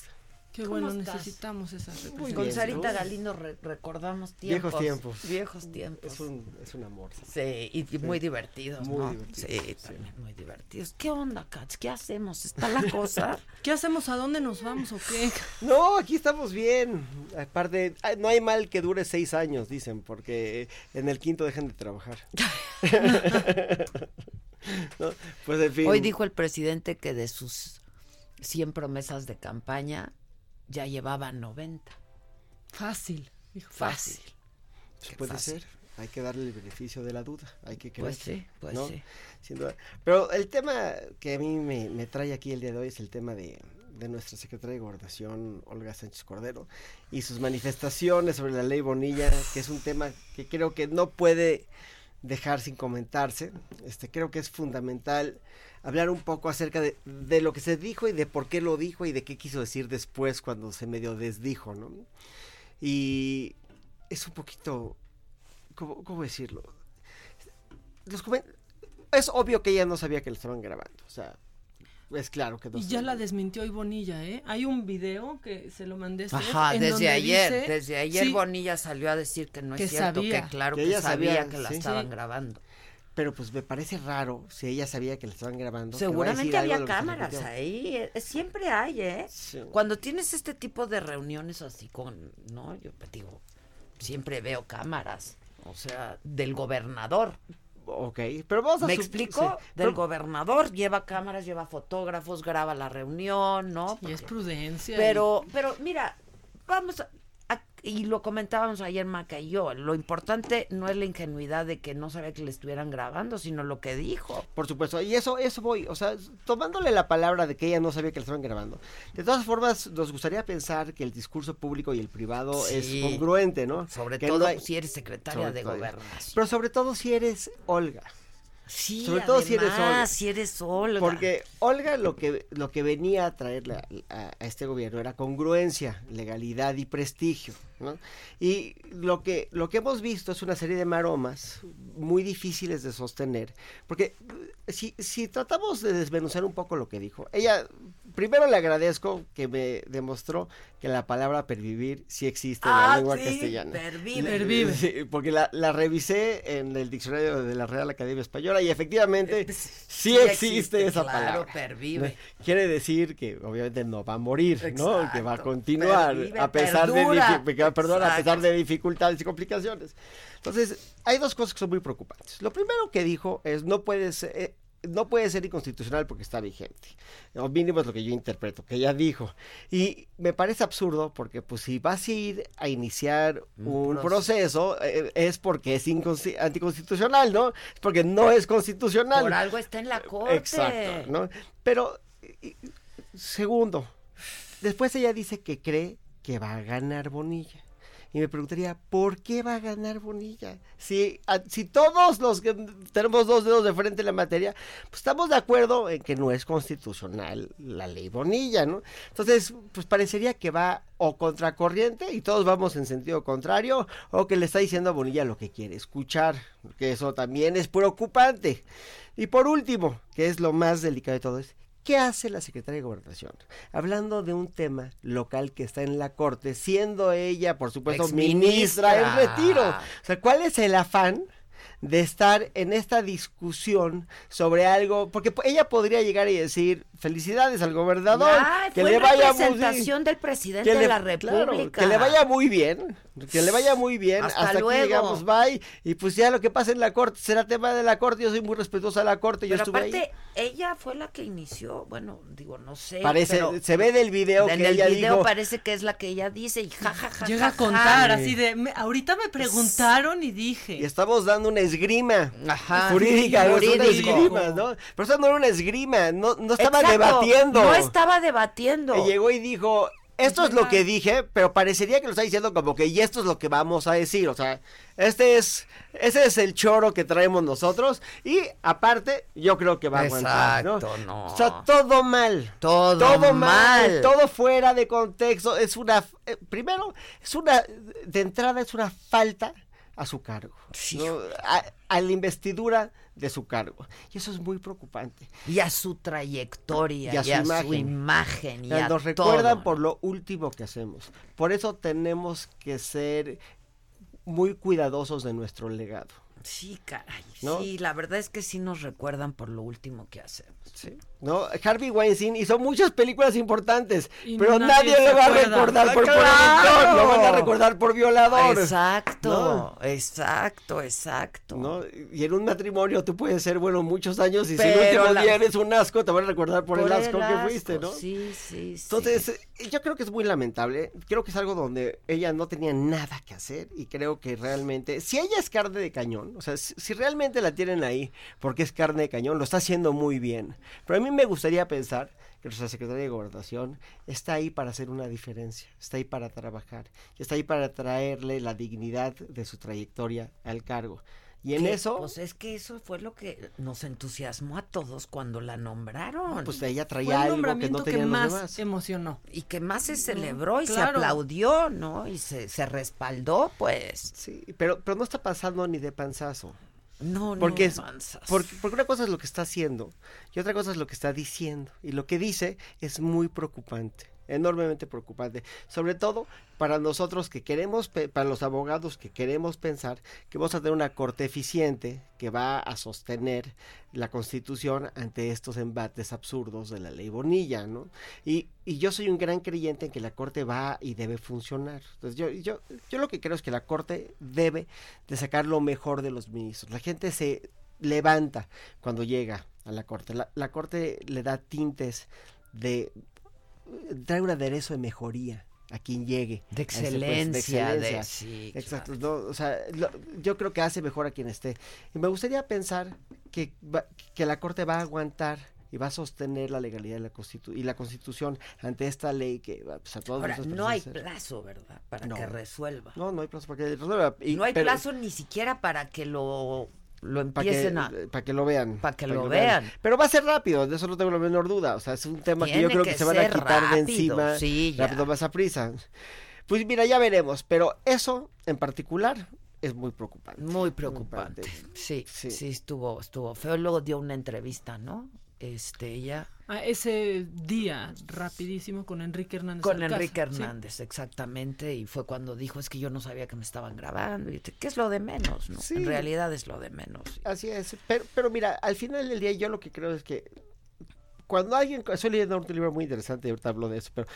Qué ¿Cómo bueno, estás? necesitamos esas representaciones. Con Sarita. Galindo re- recordamos tiempos. Viejos tiempos. Viejos tiempos. Es un, es un amor. Sí, y, muy divertidos, Muy ¿no? divertidos, Sí, sí. también muy divertidos. ¿Qué onda, Katz? ¿Qué hacemos? ¿Está la cosa? ¿Qué hacemos? ¿A dónde nos vamos o qué? No, aquí estamos bien. Aparte, no hay mal que dure seis años, dicen, porque en el quinto dejan de trabajar. No, Pues en fin. Hoy dijo el presidente que de sus 100 promesas de campaña ya llevaba 90. Fácil. dijo, Fácil. Pues puede fácil. ser. Hay que darle el beneficio de la duda. Hay que creer. Pues sí, pues ¿no? sí. Sin duda. Pero el tema que a mí me, me trae aquí el día de hoy es el tema de, de nuestra secretaria de Gobernación, Olga Sánchez Cordero, y sus manifestaciones sobre la ley Bonilla, que es un tema que creo que no puede dejar sin comentarse. Este, creo que es fundamental hablar un poco acerca de, de lo que se dijo y de por qué lo dijo y de qué quiso decir después cuando se medio desdijo, ¿no? Y es un poquito, ¿cómo, cómo decirlo? Los es obvio que ella no sabía que lo estaban grabando, o sea, es claro que no Y ya la desmintió hoy Bonilla, ¿eh? Hay un video que se lo mandé Steph, Ajá, en desde donde ayer, dice- desde ayer Sí, Bonilla salió a decir que no es Que cierto, sabía. que claro Que que, ella sabía, sabía, que la sí. estaban Sí. grabando. Pero pues me parece raro si ella sabía que la estaban grabando. Seguramente había cámaras ahí, eh, siempre hay, ¿eh? Cuando tienes este tipo de reuniones así con, no, yo digo, siempre veo cámaras, o sea, del gobernador. Ok, pero vamos a ¿Me explico? sí, Del pero- gobernador lleva cámaras, lleva fotógrafos, graba la reunión, ¿no? Y es prudencia. Pero, pero mira, vamos a, a- y lo comentábamos ayer Maca y yo, lo importante no es la ingenuidad de que no sabía que le estuvieran grabando, sino lo que dijo. Por supuesto, y eso, eso voy, o sea, tomándole la palabra de que ella no sabía que la estaban grabando. De todas formas, nos gustaría pensar que el discurso público y el privado Sí. es congruente, ¿no? Sobre Que no todo hay- si eres secretaria sobre de todo. gobernación. Pero sobre todo si eres Olga. Sí, sobre todo si eres Olga. si eres Olga. Porque Olga lo que, lo que venía a traerle a, a- a este gobierno era congruencia, legalidad y prestigio. ¿no? Y lo que, lo que hemos visto es una serie de maromas muy difíciles de sostener. Porque si, si tratamos de desmenuzar un poco lo que dijo, ella, primero le agradezco que me demostró que la palabra pervivir sí existe en la Ah, lengua sí, castellana. pervive. Pervive. sí, porque la, la revisé en el diccionario de la Real Academia Española y efectivamente sí, sí existe, existe, esa claro, palabra. pervive. Quiere decir que obviamente no va a morir, ¿no? Que va a continuar Pervive, a pesar perdura. de perdón, a pesar de dificultades y complicaciones. Entonces, hay dos cosas que son muy preocupantes. Lo primero que dijo es no puede ser eh, no puede ser inconstitucional porque está vigente. O mínimo es lo que yo interpreto, que ella dijo. Y me parece absurdo porque pues si vas a ir a iniciar un, Un proceso, eh, es porque es anticonstitucional, ¿no? Es porque no es constitucional. Por algo está en la corte. Exacto, ¿no? Pero, segundo, después ella dice que cree que va a ganar Bonilla. Y me preguntaría, ¿por qué va a ganar Bonilla? Si, si todos los que tenemos dos dedos de frente en la materia, pues estamos de acuerdo en que no es constitucional la ley Bonilla, ¿no? Entonces, pues parecería que va o contracorriente y todos vamos en sentido contrario, o que le está diciendo a Bonilla lo que quiere escuchar, que eso también es preocupante. Y por último, que es lo más delicado de todo, es ¿qué hace la secretaria de Gobernación? Hablando de un tema local que está en la Corte, siendo ella, por supuesto, ministra en retiro. O sea, ¿cuál es el afán? de estar en esta discusión sobre algo, porque po- ella podría llegar y decir felicidades al gobernador, que le vaya muy del presidente de la claro, República. que le vaya muy bien, que le vaya muy bien, Hasta hasta, luego. aquí llegamos, bye, y pues ya lo que pasa en la corte será tema de la corte, yo soy muy respetuosa de la corte, yo Pero estuve aparte, ahí. ella fue la que inició, bueno, digo, no sé. Parece, pero se ve del video en que el ella video dijo, parece que es la que ella dice y ja, ja, ja, Llega ja, a contar ja. así de, me- ahorita me preguntaron y dije. y estamos dando una esgrima Ajá, jurídica, sí, no es una esgrima, ¿no? Pero eso no era una esgrima, no, no estaba Exacto, debatiendo. No estaba debatiendo. Y llegó y dijo, esto es lo que dije, pero parecería que lo está diciendo como que y esto es lo que vamos a decir, o sea, este es ese es el choro que traemos nosotros y aparte yo creo que va a aguantar, ¿no? Exacto, no. O sea, todo mal. Todo, Todo mal, mal. todo fuera de contexto, es una eh, primero es una de entrada es una falta a su cargo, ¿no? a, a la investidura de su cargo. Y eso es muy preocupante. Y a su trayectoria, Y a su imagen. imagen, y a nos recuerdan todo. por lo último que hacemos. Por eso tenemos que ser muy cuidadosos de nuestro legado. Sí, caray. ¿No? Sí, la verdad es que sí nos recuerdan por lo último que hacemos. Sí. ¿No? Harvey Weinstein hizo muchas películas importantes, Y pero nadie nadie, le va a recordar por ¡Claro! corruptor, lo van a recordar por violador. Exacto, exacto, exacto. ¿no? Y en un matrimonio tú puedes ser bueno muchos años y si el último la- día eres un asco, te van a recordar por, Por el asco el que fuiste, ¿no? Sí, sí, sí. Entonces, eh, yo creo que es muy lamentable. Creo que es algo donde ella no tenía nada que hacer y creo que realmente, si ella es carne de cañón, o sea, si, si realmente la tienen ahí porque es carne de cañón, lo está haciendo muy bien. Pero a mí me gustaría pensar que nuestra secretaria de Gobernación está ahí para hacer una diferencia, está ahí para trabajar, y está ahí para traerle la dignidad de su trayectoria al cargo. Y en eso, Pues es que eso fue lo que nos entusiasmó a todos cuando la nombraron. pues ella Fue traía el algo que los más demás. emocionó. y que más se celebró y se aplaudió, ¿no? Y se, se respaldó, pues. Sí, pero, pero no está pasando ni de panzazo. No, no porque es, avanzas. porque, porque una cosa es lo que está haciendo y otra cosa es lo que está diciendo. Y lo que dice es muy preocupante, enormemente preocupante. Sobre todo para nosotros que queremos, para los abogados que queremos pensar que vamos a tener una corte eficiente que va a sostener la constitución ante estos embates absurdos de la ley Bonilla, ¿no? Y, y yo soy un gran creyente en que la corte va y debe funcionar. Entonces yo, yo, yo lo que creo es que la corte debe de sacar lo mejor de los ministros. La gente se levanta cuando llega a la corte. La, la corte le da tintes de trae un aderezo de mejoría a quien llegue. De ese puesto, excelencia, de- excelencia. sí, Exacto. no, o sea, lo- yo creo que hace mejor a quien esté. Y me gustaría pensar que, que la Corte va a aguantar y va a sostener la legalidad de la constitu y la Constitución ante esta ley que pues, a todos Ahora, no hay plazo, ¿verdad? Para No. que resuelva. No, no hay plazo para que resuelva. Y- no hay pero- plazo ni siquiera para que lo, lo para que, empiecen a... para que lo vean. Para que lo vean. Pero va a ser rápido, de eso no tengo la menor duda. O sea, es un tema que yo creo que que, se van a quitar de encima sí, ya. rápido más a prisa. Pues mira, ya veremos, pero eso en particular es muy preocupante. Muy preocupante. Sí, sí, estuvo, estuvo feo. Luego dio una entrevista, ¿no? Este, ella Ah, ese día, rapidísimo, con Enrique Hernández. con Alcázar, Enrique sí. Hernández, exactamente, y fue cuando dijo, es que yo no sabía que me estaban grabando, y que es lo de menos, ¿no? Sí. En realidad es lo de menos. Así es, pero, pero mira, al final del día yo lo que creo es que cuando alguien, estoy leyendo un libro muy interesante y ahorita hablo de eso, pero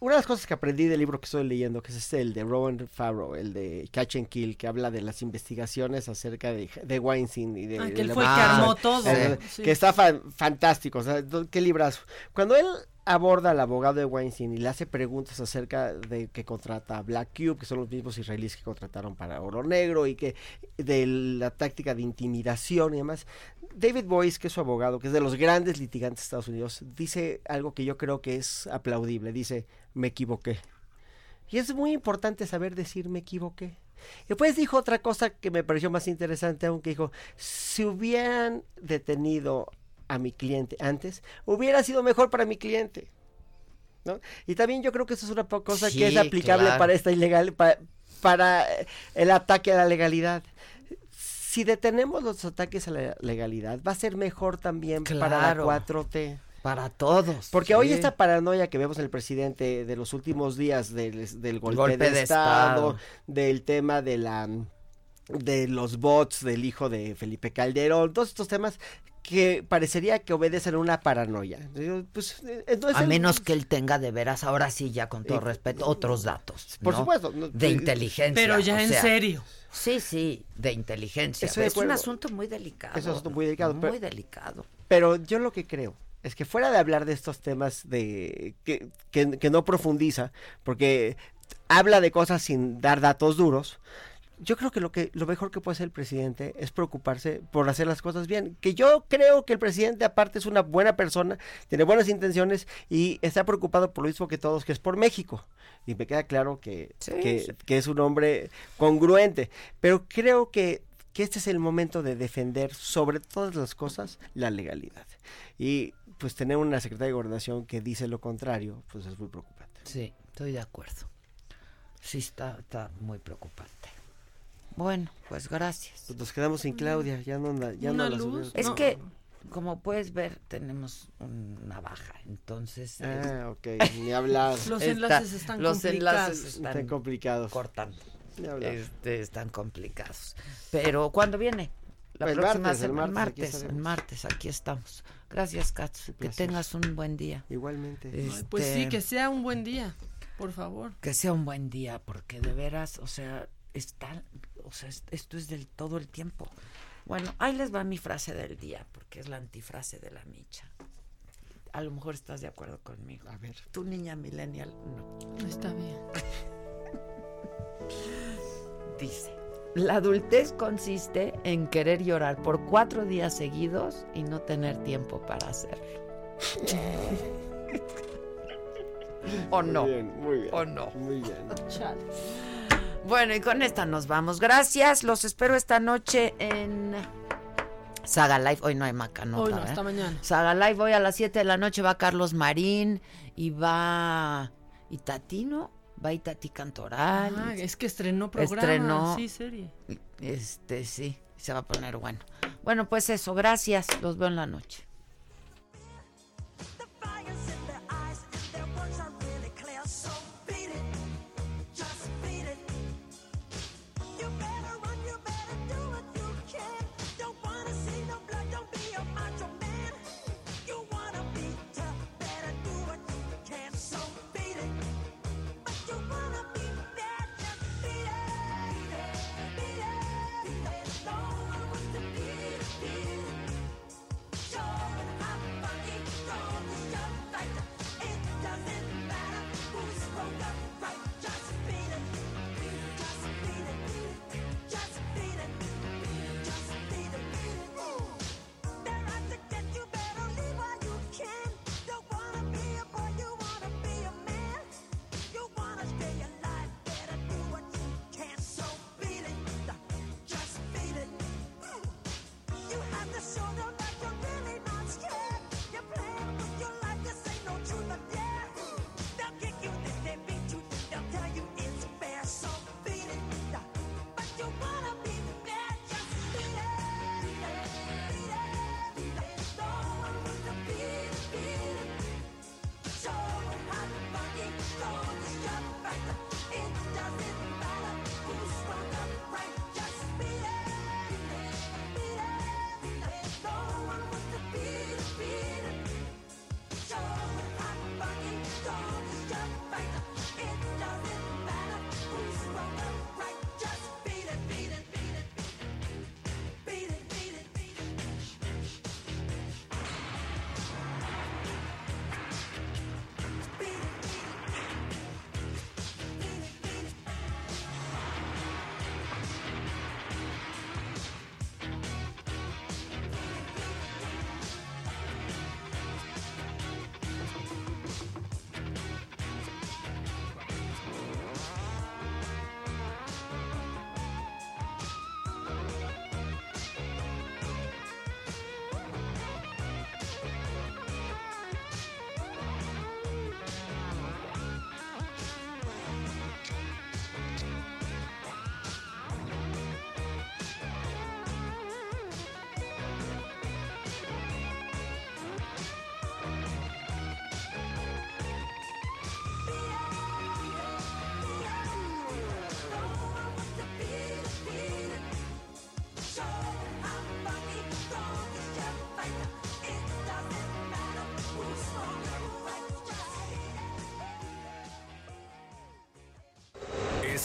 una de las cosas que aprendí del libro que estoy leyendo, que es este, el de Rowan Farrow, el de Catch and Kill, que habla de las investigaciones acerca de, de Weinstein y de... Ah, de que él la- fue el que armó todo. Eh, Sí. Que está fan- fantástico, o sea, qué librazo. Cuando él aborda al abogado de Weinstein y le hace preguntas acerca de que contrata a Black Cube, que son los mismos israelíes que contrataron para Oro Negro y que de la táctica de intimidación y demás, David Boyce, que es su abogado, que es de los grandes litigantes de Estados Unidos, dice algo que yo creo que es aplaudible, dice, me equivoqué. Y es muy importante saber decir me equivoqué. Y Después dijo otra cosa que me pareció más interesante, aunque dijo, si hubieran detenido a mi cliente antes, hubiera sido mejor para mi cliente. ¿no? Y también yo creo que eso es una cosa que es aplicable claro. para esta ilegal, pa- para, eh, el ataque a la legalidad. Si detenemos los ataques a la legalidad, va a ser mejor también para la Claro. 4T. Para todos. Porque hoy esta paranoia que vemos en el presidente de los últimos días del, del golpe, Golpe de, de estado, Estado. del tema de la de los bots del hijo de Felipe Calderón, todos estos temas que parecería que obedecen a una paranoia. Pues, eh, entonces a el- menos que él tenga de veras, ahora sí, ya con todo Eh, respeto, otros datos. por ¿no? supuesto, no, De eh, inteligencia. Pero ya en sea, serio. Sí, sí, de inteligencia. De es un asunto muy delicado. Es un asunto muy delicado, Muy pero- delicado. Pero yo lo que creo es que fuera de hablar de estos temas de que, que, que no profundiza, porque habla de cosas sin dar datos duros, yo creo que lo que lo mejor que puede hacer el presidente es preocuparse por hacer las cosas bien. Que yo creo que el presidente aparte es una buena persona, tiene buenas intenciones y está preocupado por lo mismo que todos, que es por México. Y me queda claro que, Sí, que, sí. que es un hombre congruente. Pero creo que, que este es el momento de defender sobre todas las cosas la legalidad. Y pues tener una secretaria de gobernación que dice lo contrario, pues es muy preocupante. Sí, estoy de acuerdo. Sí, está, está muy preocupante. Bueno, pues gracias. Pues nos quedamos sin Claudia, ya no, ya no la subimos. Es No. que, como puedes ver, tenemos una baja, entonces... Ah, ok, ni hablar. Los está- enlaces están los enlaces complicados. están Están complicados. cortando. Ni hablar. Este, están complicados. Pero, ¿cuándo viene? La El próxima martes, el semana. martes, aquí martes, el martes, aquí estamos. Gracias, Katz. Que tengas un buen día. Igualmente. Ay, Pues sí, Este, que sea un buen día, por favor. que sea un buen día, porque de veras, o sea, está, o sea, es- esto es del todo el tiempo. Bueno, ahí les va mi frase del día, porque es la antifrase de la micha. A lo mejor estás de acuerdo conmigo. A ver. Tu niña millennial, no. Está bien. Dice, la adultez consiste en querer llorar por cuatro días seguidos y no tener tiempo para hacerlo. ¿O no? Muy bien, muy bien. ¿O no? Muy bien. Chale. Bueno, y con esta nos vamos. Gracias. Los espero esta noche en Saga Live. Hoy no hay macanota. Hoy no, hasta mañana. Saga Live, hoy a las 7 de la noche va Carlos Marín y va Itatino, va Itati Cantoral. Ah, es que estrenó programa. Estrenó. Sí, serie. Este, sí, Se va a poner bueno. Bueno, pues eso, gracias. Los veo en la noche.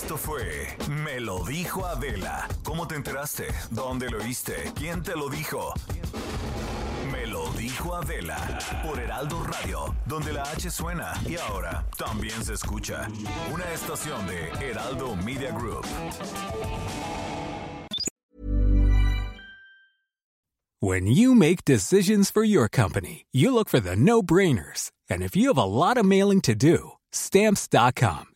Esto fue Me lo dijo Adela. ¿Cómo te enteraste? ¿Dónde lo oíste? ¿Quién te lo dijo? Me lo dijo Adela por Heraldo Radio, donde la H suena y ahora también se escucha. Una estación de Heraldo Media Group. When you make decisions for your company, you look for the no-brainers. And if you have a lot of mailing to do, Stamps.com